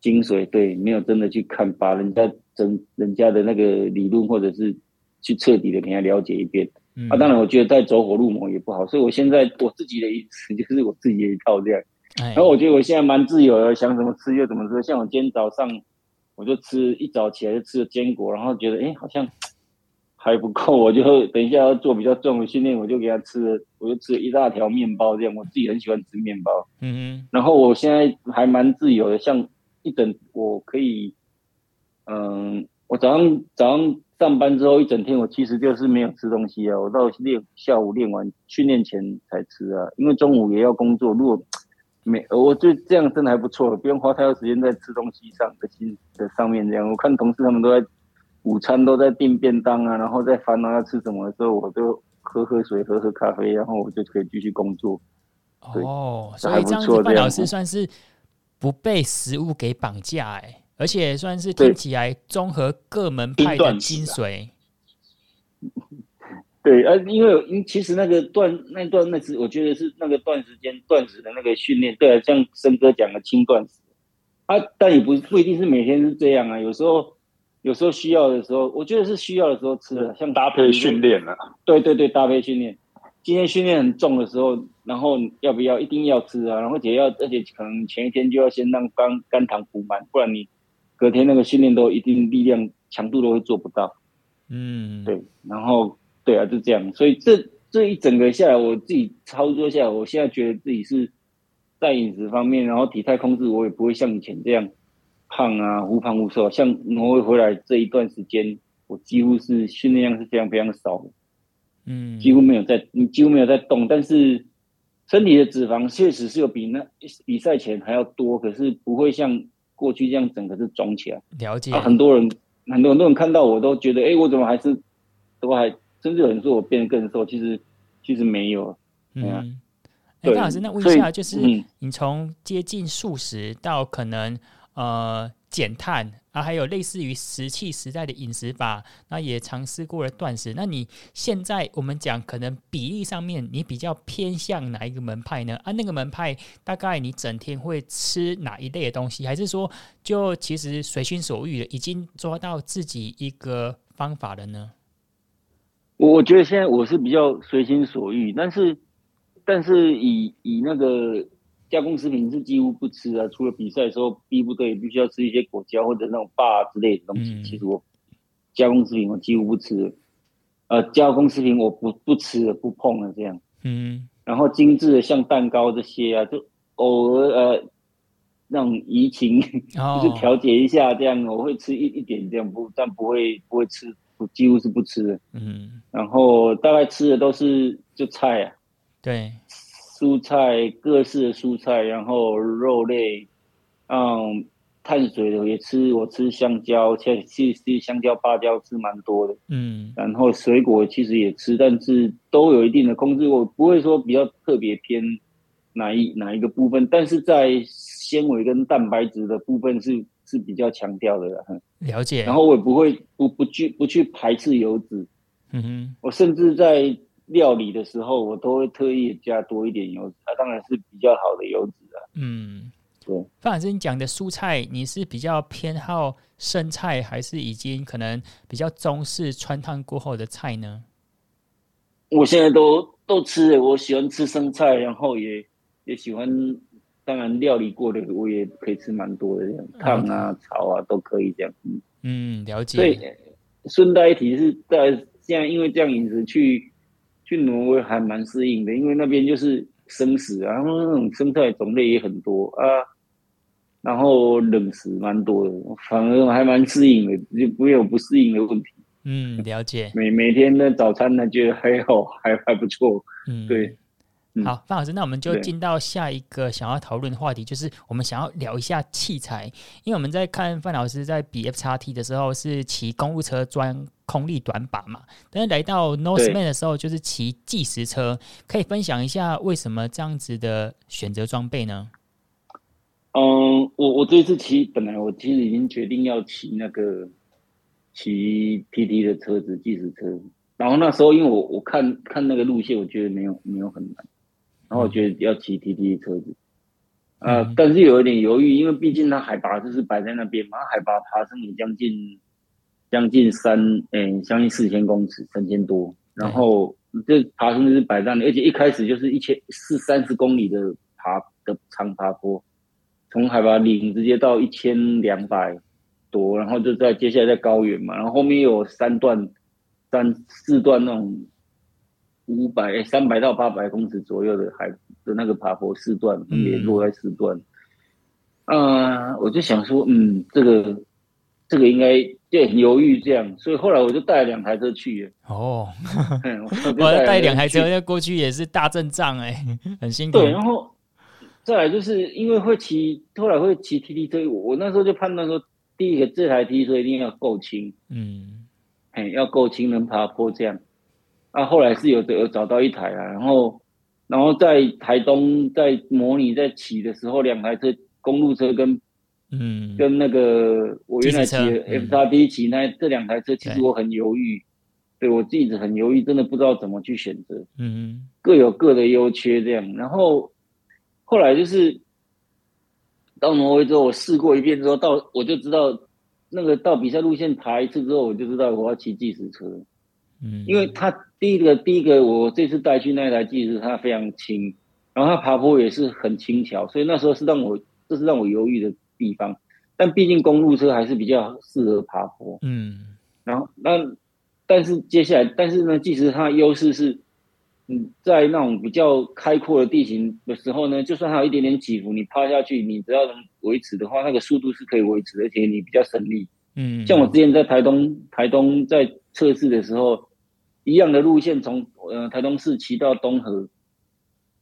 精髓，对，没有真的去看，把人家真人家的那个理论，或者是去彻底的给他了解一遍。嗯、啊，当然，我觉得再走火入魔也不好，所以我现在我自己的意思就是我自己的一套这样。哎、然后我觉得我现在蛮自由的，想怎么吃就怎么吃。像我今天早上，我就吃一早起来就吃了坚果，然后觉得哎，好像。还不够，我就等一下要做比较重的训练，我就给他吃了，我就吃了一大条面包，这样我自己很喜欢吃面包。嗯哼。然后我现在还蛮自由的，像一整我可以，嗯，我早上早上上班之后一整天，我其实就是没有吃东西啊，我到练下午练完训练前才吃啊，因为中午也要工作。如果没，我就这样真的还不错，不用花太多时间在吃东西上的心的上面。这样，我看同事他们都在。午餐都在订便当啊，然后在烦恼要吃什么的时候，我就喝喝水，喝喝咖啡，然后我就可以继续工作。哦，所以这样子，范老师算是不被食物给绑架哎、欸，而且算是听起来综合各门派的精髓。对，呃，因为因其实那个段那段那是我觉得是那个段时间断食的那个训练，对啊，像森哥讲的轻断食啊，但也不不一定是每天是这样啊，有时候。有时候需要的时候，我觉得是需要的时候吃的，像搭配训练啊。对对对，搭配训练。今天训练很重的时候，然后要不要一定要吃啊？然后且要，而且可能前一天就要先让肝肝糖补满，不然你隔天那个训练都一定力量强度都会做不到。嗯，对。然后对啊，就这样。所以这这一整个下来，我自己操作下来，我现在觉得自己是在饮食方面，然后体态控制，我也不会像以前这样。胖啊，忽胖忽瘦。像挪威回来这一段时间，我几乎是训练量是非常非常少的，嗯，几乎没有在，你几乎没有在动。但是身体的脂肪确实是有比那比赛前还要多，可是不会像过去这样整个是肿起来。了解。啊，很多人很多很多人看到我都觉得，哎、欸，我怎么还是都还，甚至有人说我变得更瘦，其实其实没有。嗯。哎、欸，范老师，那问一下，就是你从接近素食到可能。呃，减碳啊，还有类似于石器时代的饮食法，那也尝试过了断食。那你现在我们讲可能比例上面，你比较偏向哪一个门派呢？啊，那个门派大概你整天会吃哪一类的东西？还是说就其实随心所欲的，已经抓到自己一个方法了呢？我觉得现在我是比较随心所欲，但是但是以以那个。加工食品是几乎不吃啊，除了比赛的时候逼不得已必须要吃一些果胶或者那种霸之类的东西。嗯、其实我加工食品我几乎不吃，呃，加工食品我不不吃了，不碰了这样。嗯，然后精致的像蛋糕这些啊，就偶尔呃那种怡情，哦、就是调节一下这样，我会吃一一点这样，不但不会不会吃，我几乎是不吃的。嗯，然后大概吃的都是就菜啊，对。蔬菜，各式的蔬菜，然后肉类，嗯，碳水的也吃，我吃香蕉，其实香蕉、芭蕉吃蛮多的，嗯，然后水果其实也吃，但是都有一定的控制，我不会说比较特别偏哪一哪一个部分，但是在纤维跟蛋白质的部分是是比较强调的了，了解。然后我也不会不不去不去排斥油脂，嗯哼，我甚至在。料理的时候，我都会特意加多一点油脂，啊当然是比较好的油脂啊。嗯，对。范老师，你讲的蔬菜，你是比较偏好生菜，还是已经可能比较中式汆烫过后的菜呢？我现在都都吃，我喜欢吃生菜，然后也也喜欢，当然料理过的我也可以吃蛮多的，这样烫啊、炒啊都可以这样。嗯，了解。对，顺带一提是在现在，因为这样饮食去。去挪威还蛮适应的，因为那边就是生食啊，然后那种生态种类也很多啊，然后冷食蛮多的，反而还蛮适应的，就没有不适应的问题。嗯，了解。每每天的早餐呢，觉得还好，还还不错。嗯，对。好，范老师，那我们就进到下一个想要讨论的话题，就是我们想要聊一下器材，因为我们在看范老师在比 FXT 的时候是骑公路车专空力短把嘛，但是来到 Northman 的时候就是骑计时车，可以分享一下为什么这样子的选择装备呢？嗯，我我这一次骑，本来我其实已经决定要骑那个骑 PT 的车子计时车，然后那时候因为我我看看那个路线，我觉得没有没有很难。然后我觉得要骑 TT 车子，啊、呃，但是有一点犹豫，因为毕竟它海拔就是摆在那边嘛，海拔爬升也将近将近三，嗯，将近四千公尺，三千多。然后这爬升就是摆在那，而且一开始就是一千四三十公里的爬的长爬坡，从海拔零直接到一千两百多，然后就在接下来在高原嘛，然后后面有三段、三四段那种。五百三百到八百公尺左右的海的那个爬坡四段，分别落在四段。嗯、呃，我就想说，嗯，这个这个应该就很犹豫这样，所以后来我就带了两台车去了。哦，我 带两台车要过去也是大阵仗哎，很辛苦。对，然后再来就是因为会骑，后来会骑 TT 车，我那时候就判断说，第一个这台 TT 车一定要够轻，嗯，哎，要够轻能爬坡这样。啊，后来是有有找到一台啊，然后，然后在台东在模拟在骑的时候，两台车公路车跟嗯跟那个我原来骑 FXT 骑那这两台车，其实我很犹豫，对，对我自己很犹豫，真的不知道怎么去选择，嗯，各有各的优缺这样，然后后来就是到挪威之后，我试过一遍之后，到我就知道那个到比赛路线爬一次之后，我就知道我要骑计时车，嗯，因为它。第一个，第一个，我这次带去那台计时，它非常轻，然后它爬坡也是很轻巧，所以那时候是让我，这是让我犹豫的地方。但毕竟公路车还是比较适合爬坡，嗯。然后那，但是接下来，但是呢，计时它的优势是，嗯，在那种比较开阔的地形的时候呢，就算它有一点点起伏，你趴下去，你只要能维持的话，那个速度是可以维持，而且你比较省力。嗯。像我之前在台东，台东在测试的时候。一样的路线，从呃台东市骑到东河，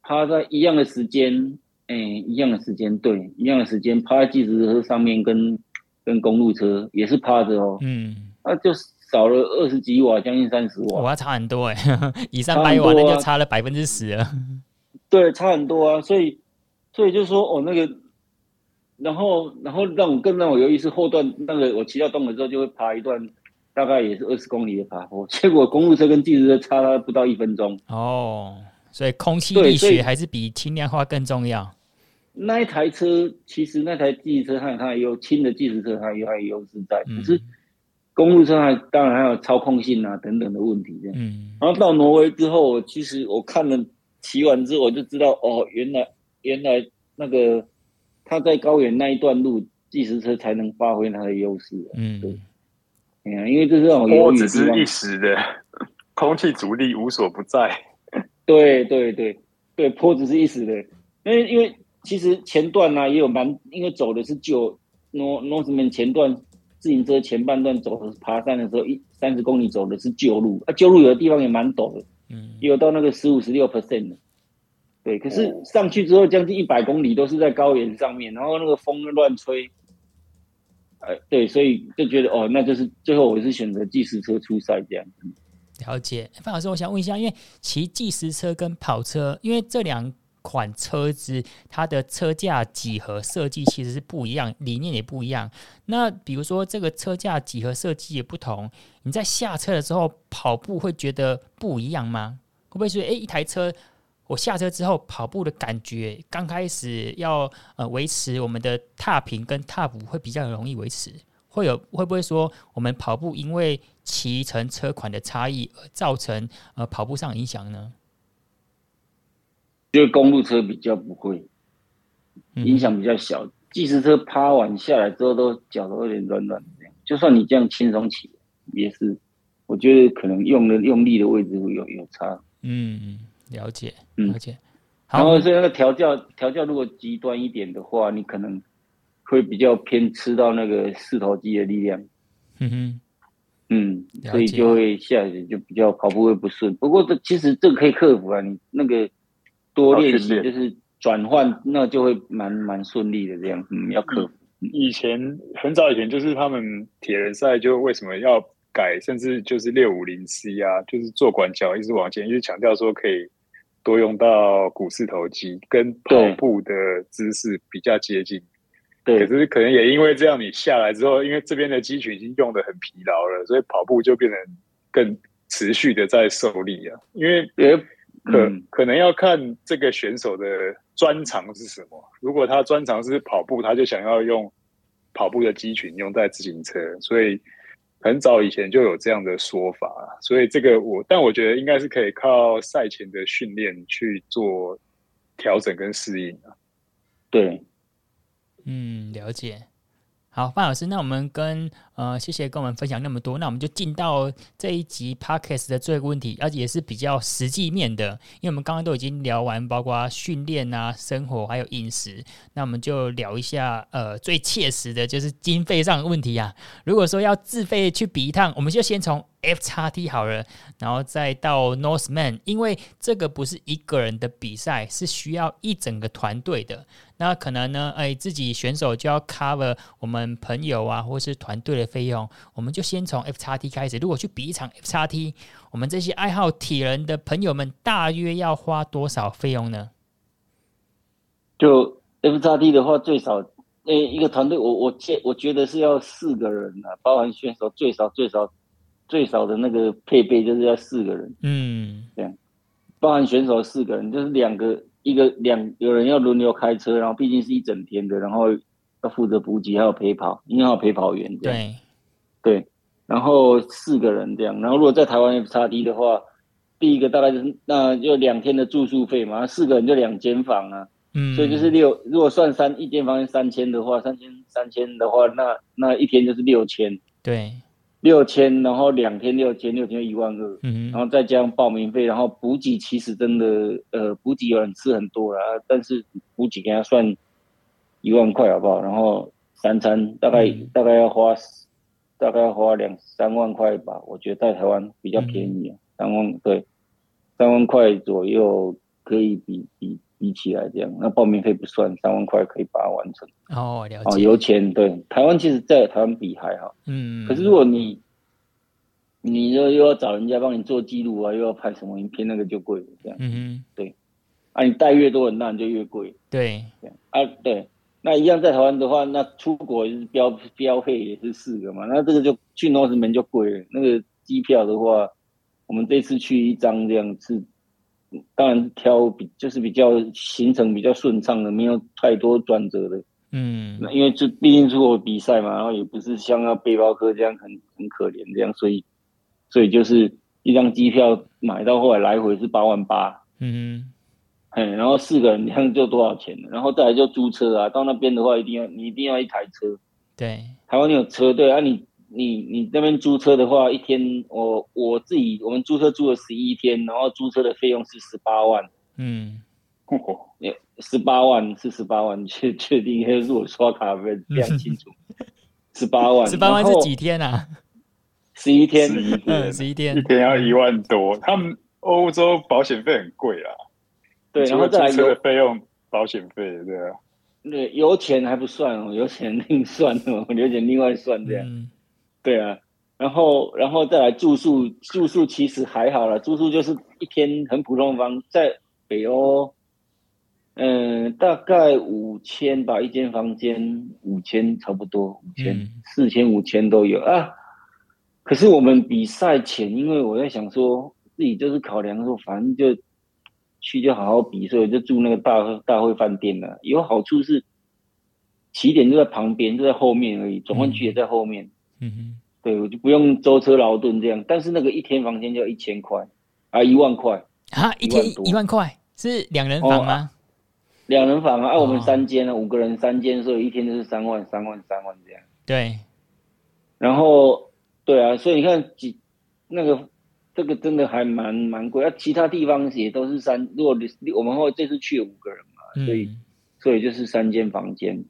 趴在一样的时间，哎、欸，一样的时间，对，一样的时间，趴在计时车上面跟，跟跟公路车也是趴着哦，嗯，那就少了二十几瓦，将近三十瓦，哇，差很多哎，以上百瓦那就差了百分之十了，对，差很多啊，所以所以就说哦，那个然后然后让我更让我有意思后段那个我骑到东河之后就会爬一段大概也是二十公里的爬坡，结果公路车跟计时车差了不到一分钟。哦，所以空气力学还是比轻量化更重要。那一台车其实那台计时车它它有轻的计时车它有它有优势在，可是公路车还当然还有操控性啊等等的问题这样。嗯，然后到挪威之后，其实我看了骑完之后我就知道哦，原来原来那个。他在高原那一段路，计时车才能发挥它的优势。嗯，对，嗯，因为这是种坡只是一时的，空气阻力无所不在。对对对对，坡只是一时的，因为因为其实前段呢、啊、也有蛮，因为走的是旧 Norseman 前段自行车前半段走的是爬山的时候，一三十公里走的是旧路啊，旧路有的地方也蛮陡的，嗯，也有到那个十五十六 percent 的。对，可是上去之后将近一百公里都是在高原上面，然后那个风乱吹，呃，对，所以就觉得哦，那就是最后我是选择计时车出赛这样。了解，范老师，我想问一下，因为骑计时车跟跑车，因为这两款车子它的车架几何设计其实是不一样，理念也不一样。那比如说这个车架几何设计也不同，你在下车的时候跑步会觉得不一样吗？会不会说，哎，一台车？我下车之后跑步的感觉，刚开始要呃维持我们的踏平跟踏步会比较容易维持，会有会不会说我们跑步因为骑乘车款的差异而造成呃跑步上影响呢？因为公路车比较不会影响比较小，计时、嗯、车趴完下来之后都脚都有点软软的，就算你这样轻松骑也是，我觉得可能用的用力的位置会有有差，嗯。了解，了解。嗯、然后是那个调教，调教如果极端一点的话，你可能会比较偏吃到那个四头肌的力量。嗯哼，嗯，所以就会下去就比较跑步会不顺。不过这其实这个可以克服啊，你那个多练习就是转换，那就会蛮蛮顺利的这样。嗯，要克服。以前很早以前就是他们铁人赛就为什么要改，甚至就是六五零 C 啊，就是坐管脚一直往前，一直强调说可以。多用到股四头肌，跟跑步的姿势比较接近。对，可是可能也因为这样，你下来之后，因为这边的肌群已经用的很疲劳了，所以跑步就变成更持续的在受力啊。因为也可、嗯、可能要看这个选手的专长是什么。如果他专长是跑步，他就想要用跑步的肌群用在自行车，所以。很早以前就有这样的说法，所以这个我，但我觉得应该是可以靠赛前的训练去做调整跟适应啊。对，嗯，了解。好，范老师，那我们跟呃，谢谢跟我们分享那么多，那我们就进到这一集 Podcast 的最后一个问题，而且也是比较实际面的，因为我们刚刚都已经聊完，包括训练啊、生活还有饮食，那我们就聊一下呃最切实的，就是经费上的问题啊。如果说要自费去比一趟，我们就先从 FXT 好了，然后再到 Norseman，因为这个不是一个人的比赛，是需要一整个团队的。那可能呢，哎，自己选手就要 cover 我们朋友啊，或是团队的费用。我们就先从 FXT 开始。如果去比一场 FXT，我们这些爱好体人的朋友们，大约要花多少费用呢？就 FXT 的话，最少，哎，一个团队，我我觉我觉得是要四个人啊，包含选手，最少最少最少的那个配备就是要四个人。嗯，这样，包含选手四个人，就是两个。一个两有人要轮流开车，然后毕竟是一整天的，然后要负责补给，还有陪跑，因为还有陪跑员这样。对，对，然后四个人这样，然后如果在台湾 F 叉 D 的话，第一个大概就是那就两天的住宿费嘛，四个人就两间房啊，嗯，所以就是六，如果算三一间房间三千的话，三千三千的话，那那一天就是六千。对。六千，然后两天六千，六千一万二，嗯哼，然后再加上报名费，然后补给其实真的，呃，补给有人吃很多啦，但是补给给他算一万块好不好？然后三餐大概、嗯、大概要花大概要花两三万块吧，我觉得在台湾比较便宜啊，嗯、三万对，三万块左右可以比比。比起来这样，那报名费不算，三万块可以把它完成。哦，了解。哦，油钱对，台湾其实，在台湾比还好。嗯。可是如果你，你又又要找人家帮你做记录啊，又要拍什么影片，那个就贵了。这样。嗯哼。对。啊，你带越多人，那你就越贵。对。这样啊，对。那一样在台湾的话，那出国也是标标配也是四个嘛，那这个就去 Norseman 就贵了。那个机票的话，我们这次去一张这样是，当然挑比就是比较行程比较顺畅的，没有太多转折的。嗯，那因为这毕竟出国比赛嘛，然后也不是像要背包客这样很很可怜这样，所以所以就是一张机票买到后来来回是八万八。嗯。嗯，然后四个人这样就多少钱？然后再来就租车啊，到那边的话一定要你一定要一台车。对，台湾有车队啊，你你你那边租车的话，一天我我自己我们租车租了十一天，然后租车的费用是十八万。嗯，哦，十八万是十八万，确确定，因为是我刷卡费非常清楚。十八万，十八万是几天啊？十一天，十一天，十一天，一天要一万多。他们欧洲保险费很贵啊。对，然后再来油费用、保险费，对啊，对，油钱还不算哦，油钱另算哦，油钱另外算这样，嗯、对啊，然后，然后再来住宿，住宿其实还好了，住宿就是一天很普通的房，在北欧，嗯、呃，大概五千吧，一间房间五千差不多，五千四千五千都有啊。可是我们比赛前，因为我在想说，自己就是考量说，反正就。去就好好比，所以就住那个大大会饭店了。有好处是，起点就在旁边，就在后面而已。转换区也在后面。嗯哼，对，我就不用舟车劳顿这样。但是那个一天房间就要一千块啊，一万块啊，一天一万块是两人房吗？哦、两人房啊，啊，我们三间呢，五个人三间，所以一天就是三万、三万、三万这样。对，然后对啊，所以你看几那个。这个真的还蛮蛮贵，啊，其他地方也都是三。如果你我们后这次去了五个人嘛，所以、嗯、所以就是三间房间。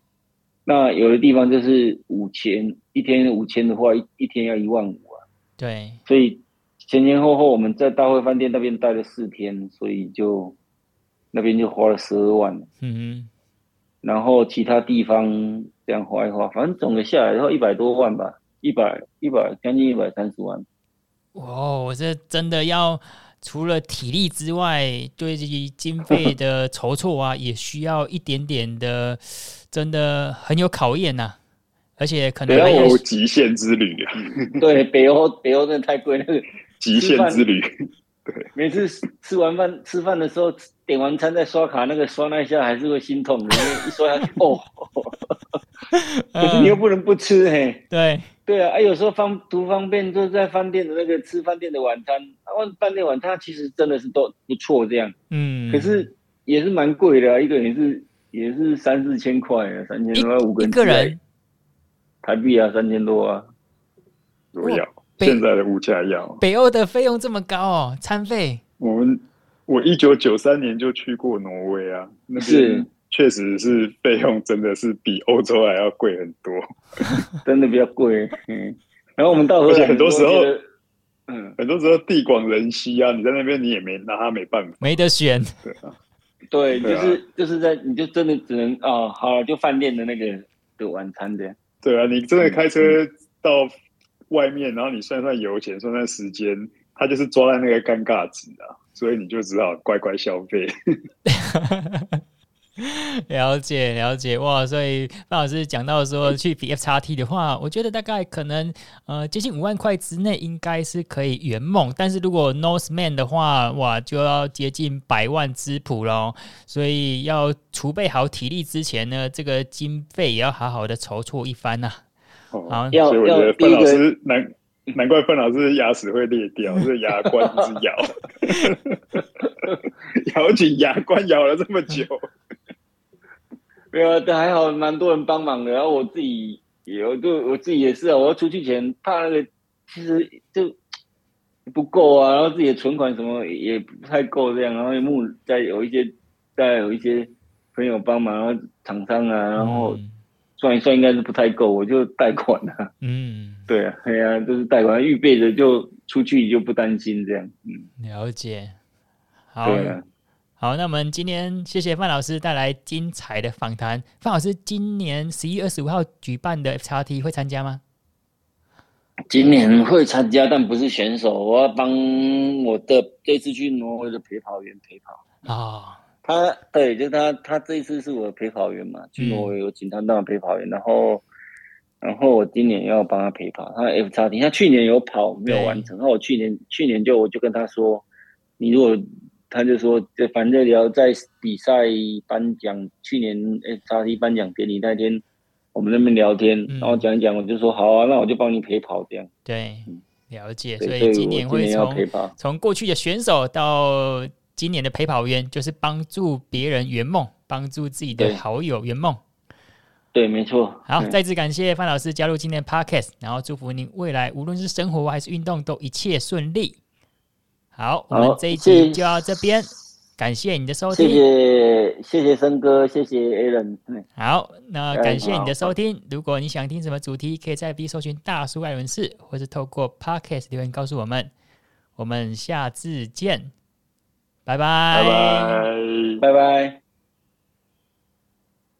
那有的地方就是五千，一天五千的话，一一天要一万五啊。对，所以前前后后我们在大会饭店那边待了四天，所以就那边就花了十二万。嗯哼，然后其他地方这样花一花，反正总的下来的话一百多万吧，一百一百将近一百三十万。哦，我这真的要除了体力之外，对这些经费的筹措啊，也需要一点点的，真的很有考验呐、啊。而且可能北欧极限之旅啊。对，北欧北欧真的太贵，那 个极限之旅。对，每次吃完饭吃饭的时候，点完餐再刷卡，那个刷那一下还是会心痛的，因为一刷下去，哦。可是你又不能不吃嘿。对。对啊，哎，有时候方图方便，就在饭店的那个吃饭店的晚餐，啊，饭店晚餐其实真的是都不错这样，嗯，可是也是蛮贵的，啊，一个人也是也是三四千块啊，三千多块五个人，一个人台币啊，三千多啊，都要现在的物价要。北欧的费用这么高哦，餐费。我们我一九九三年就去过挪威啊，那是。确实是费用真的是比欧洲还要贵很多，真的比较贵。嗯，然后我们到而且很多时候，嗯，很多时候地广人稀啊，你在那边你也没拿他没办法，没得选。对啊，对，就是、啊、就是在你就真的只能哦，好了，就饭店的那个的晚餐这样。对啊，你真的开车到外面，嗯、然后你算算油钱，算算时间，他就是抓在那个尴尬值啊，所以你就只好乖乖消费。了解了解。哇，所以范老师讲到说去比 F 叉 T 的话，我觉得大概可能呃接近五万块之内应该是可以圆梦，但是如果 Norseman 的话，哇就要接近百万之谱喽，所以要储备好体力之前呢，这个经费也要好好的筹措一番呐、啊。哦，好，所以我觉得范老师难难怪范老师牙齿会裂掉，是牙关一直咬，咬紧牙关咬了这么久。没有，但还好，蛮多人帮忙的。然后我自己也，我就我自己也是啊。我要出去前怕那个，其实就不够啊。然后自己的存款什么也不太够，这样。然后木再有一些，再有一些朋友帮忙，然后厂商啊，然后算一算应该是不太够，我就贷款了。嗯，对啊，对啊，就是贷款，预备着就出去就不担心这样。嗯，了解。好。好，那我们今天谢谢范老师带来精彩的访谈。范老师今年十一月二十五号举办的 FXT 会参加吗？今年会参加，但不是选手，我要帮我的这次去挪威的陪跑员陪跑啊。他对，就是他，他这一次是我的陪跑员嘛，去挪威有请他当陪跑员，然后，然后我今年要帮他陪跑，他 F 叉 T，他去年有跑没有完成，那我去年去年就我就跟他说，你如果他就说，就反正你要在比赛颁奖，去年 F 叉 T 颁奖典礼那天，我们那边聊天，然后讲一讲，我就说好啊，那我就帮你陪跑这样。对，了解，所以今年会从从过去的选手到。今年的陪跑员就是帮助别人圆梦，帮助自己的好友圆梦。对，没错。好，再次感谢范老师加入今天的 Podcast，然后祝福您未来无论是生活还是运动都一切顺利。好，我们这一集就到这边，感谢你的收听。谢谢，谢谢森哥，谢谢 Alan。好，那感谢你的收听。如果你想听什么主题，可以在 B 搜寻大叔艾伦士，或是透过 Podcast 留言告诉我们。我们下次见。拜拜，拜拜，拜拜。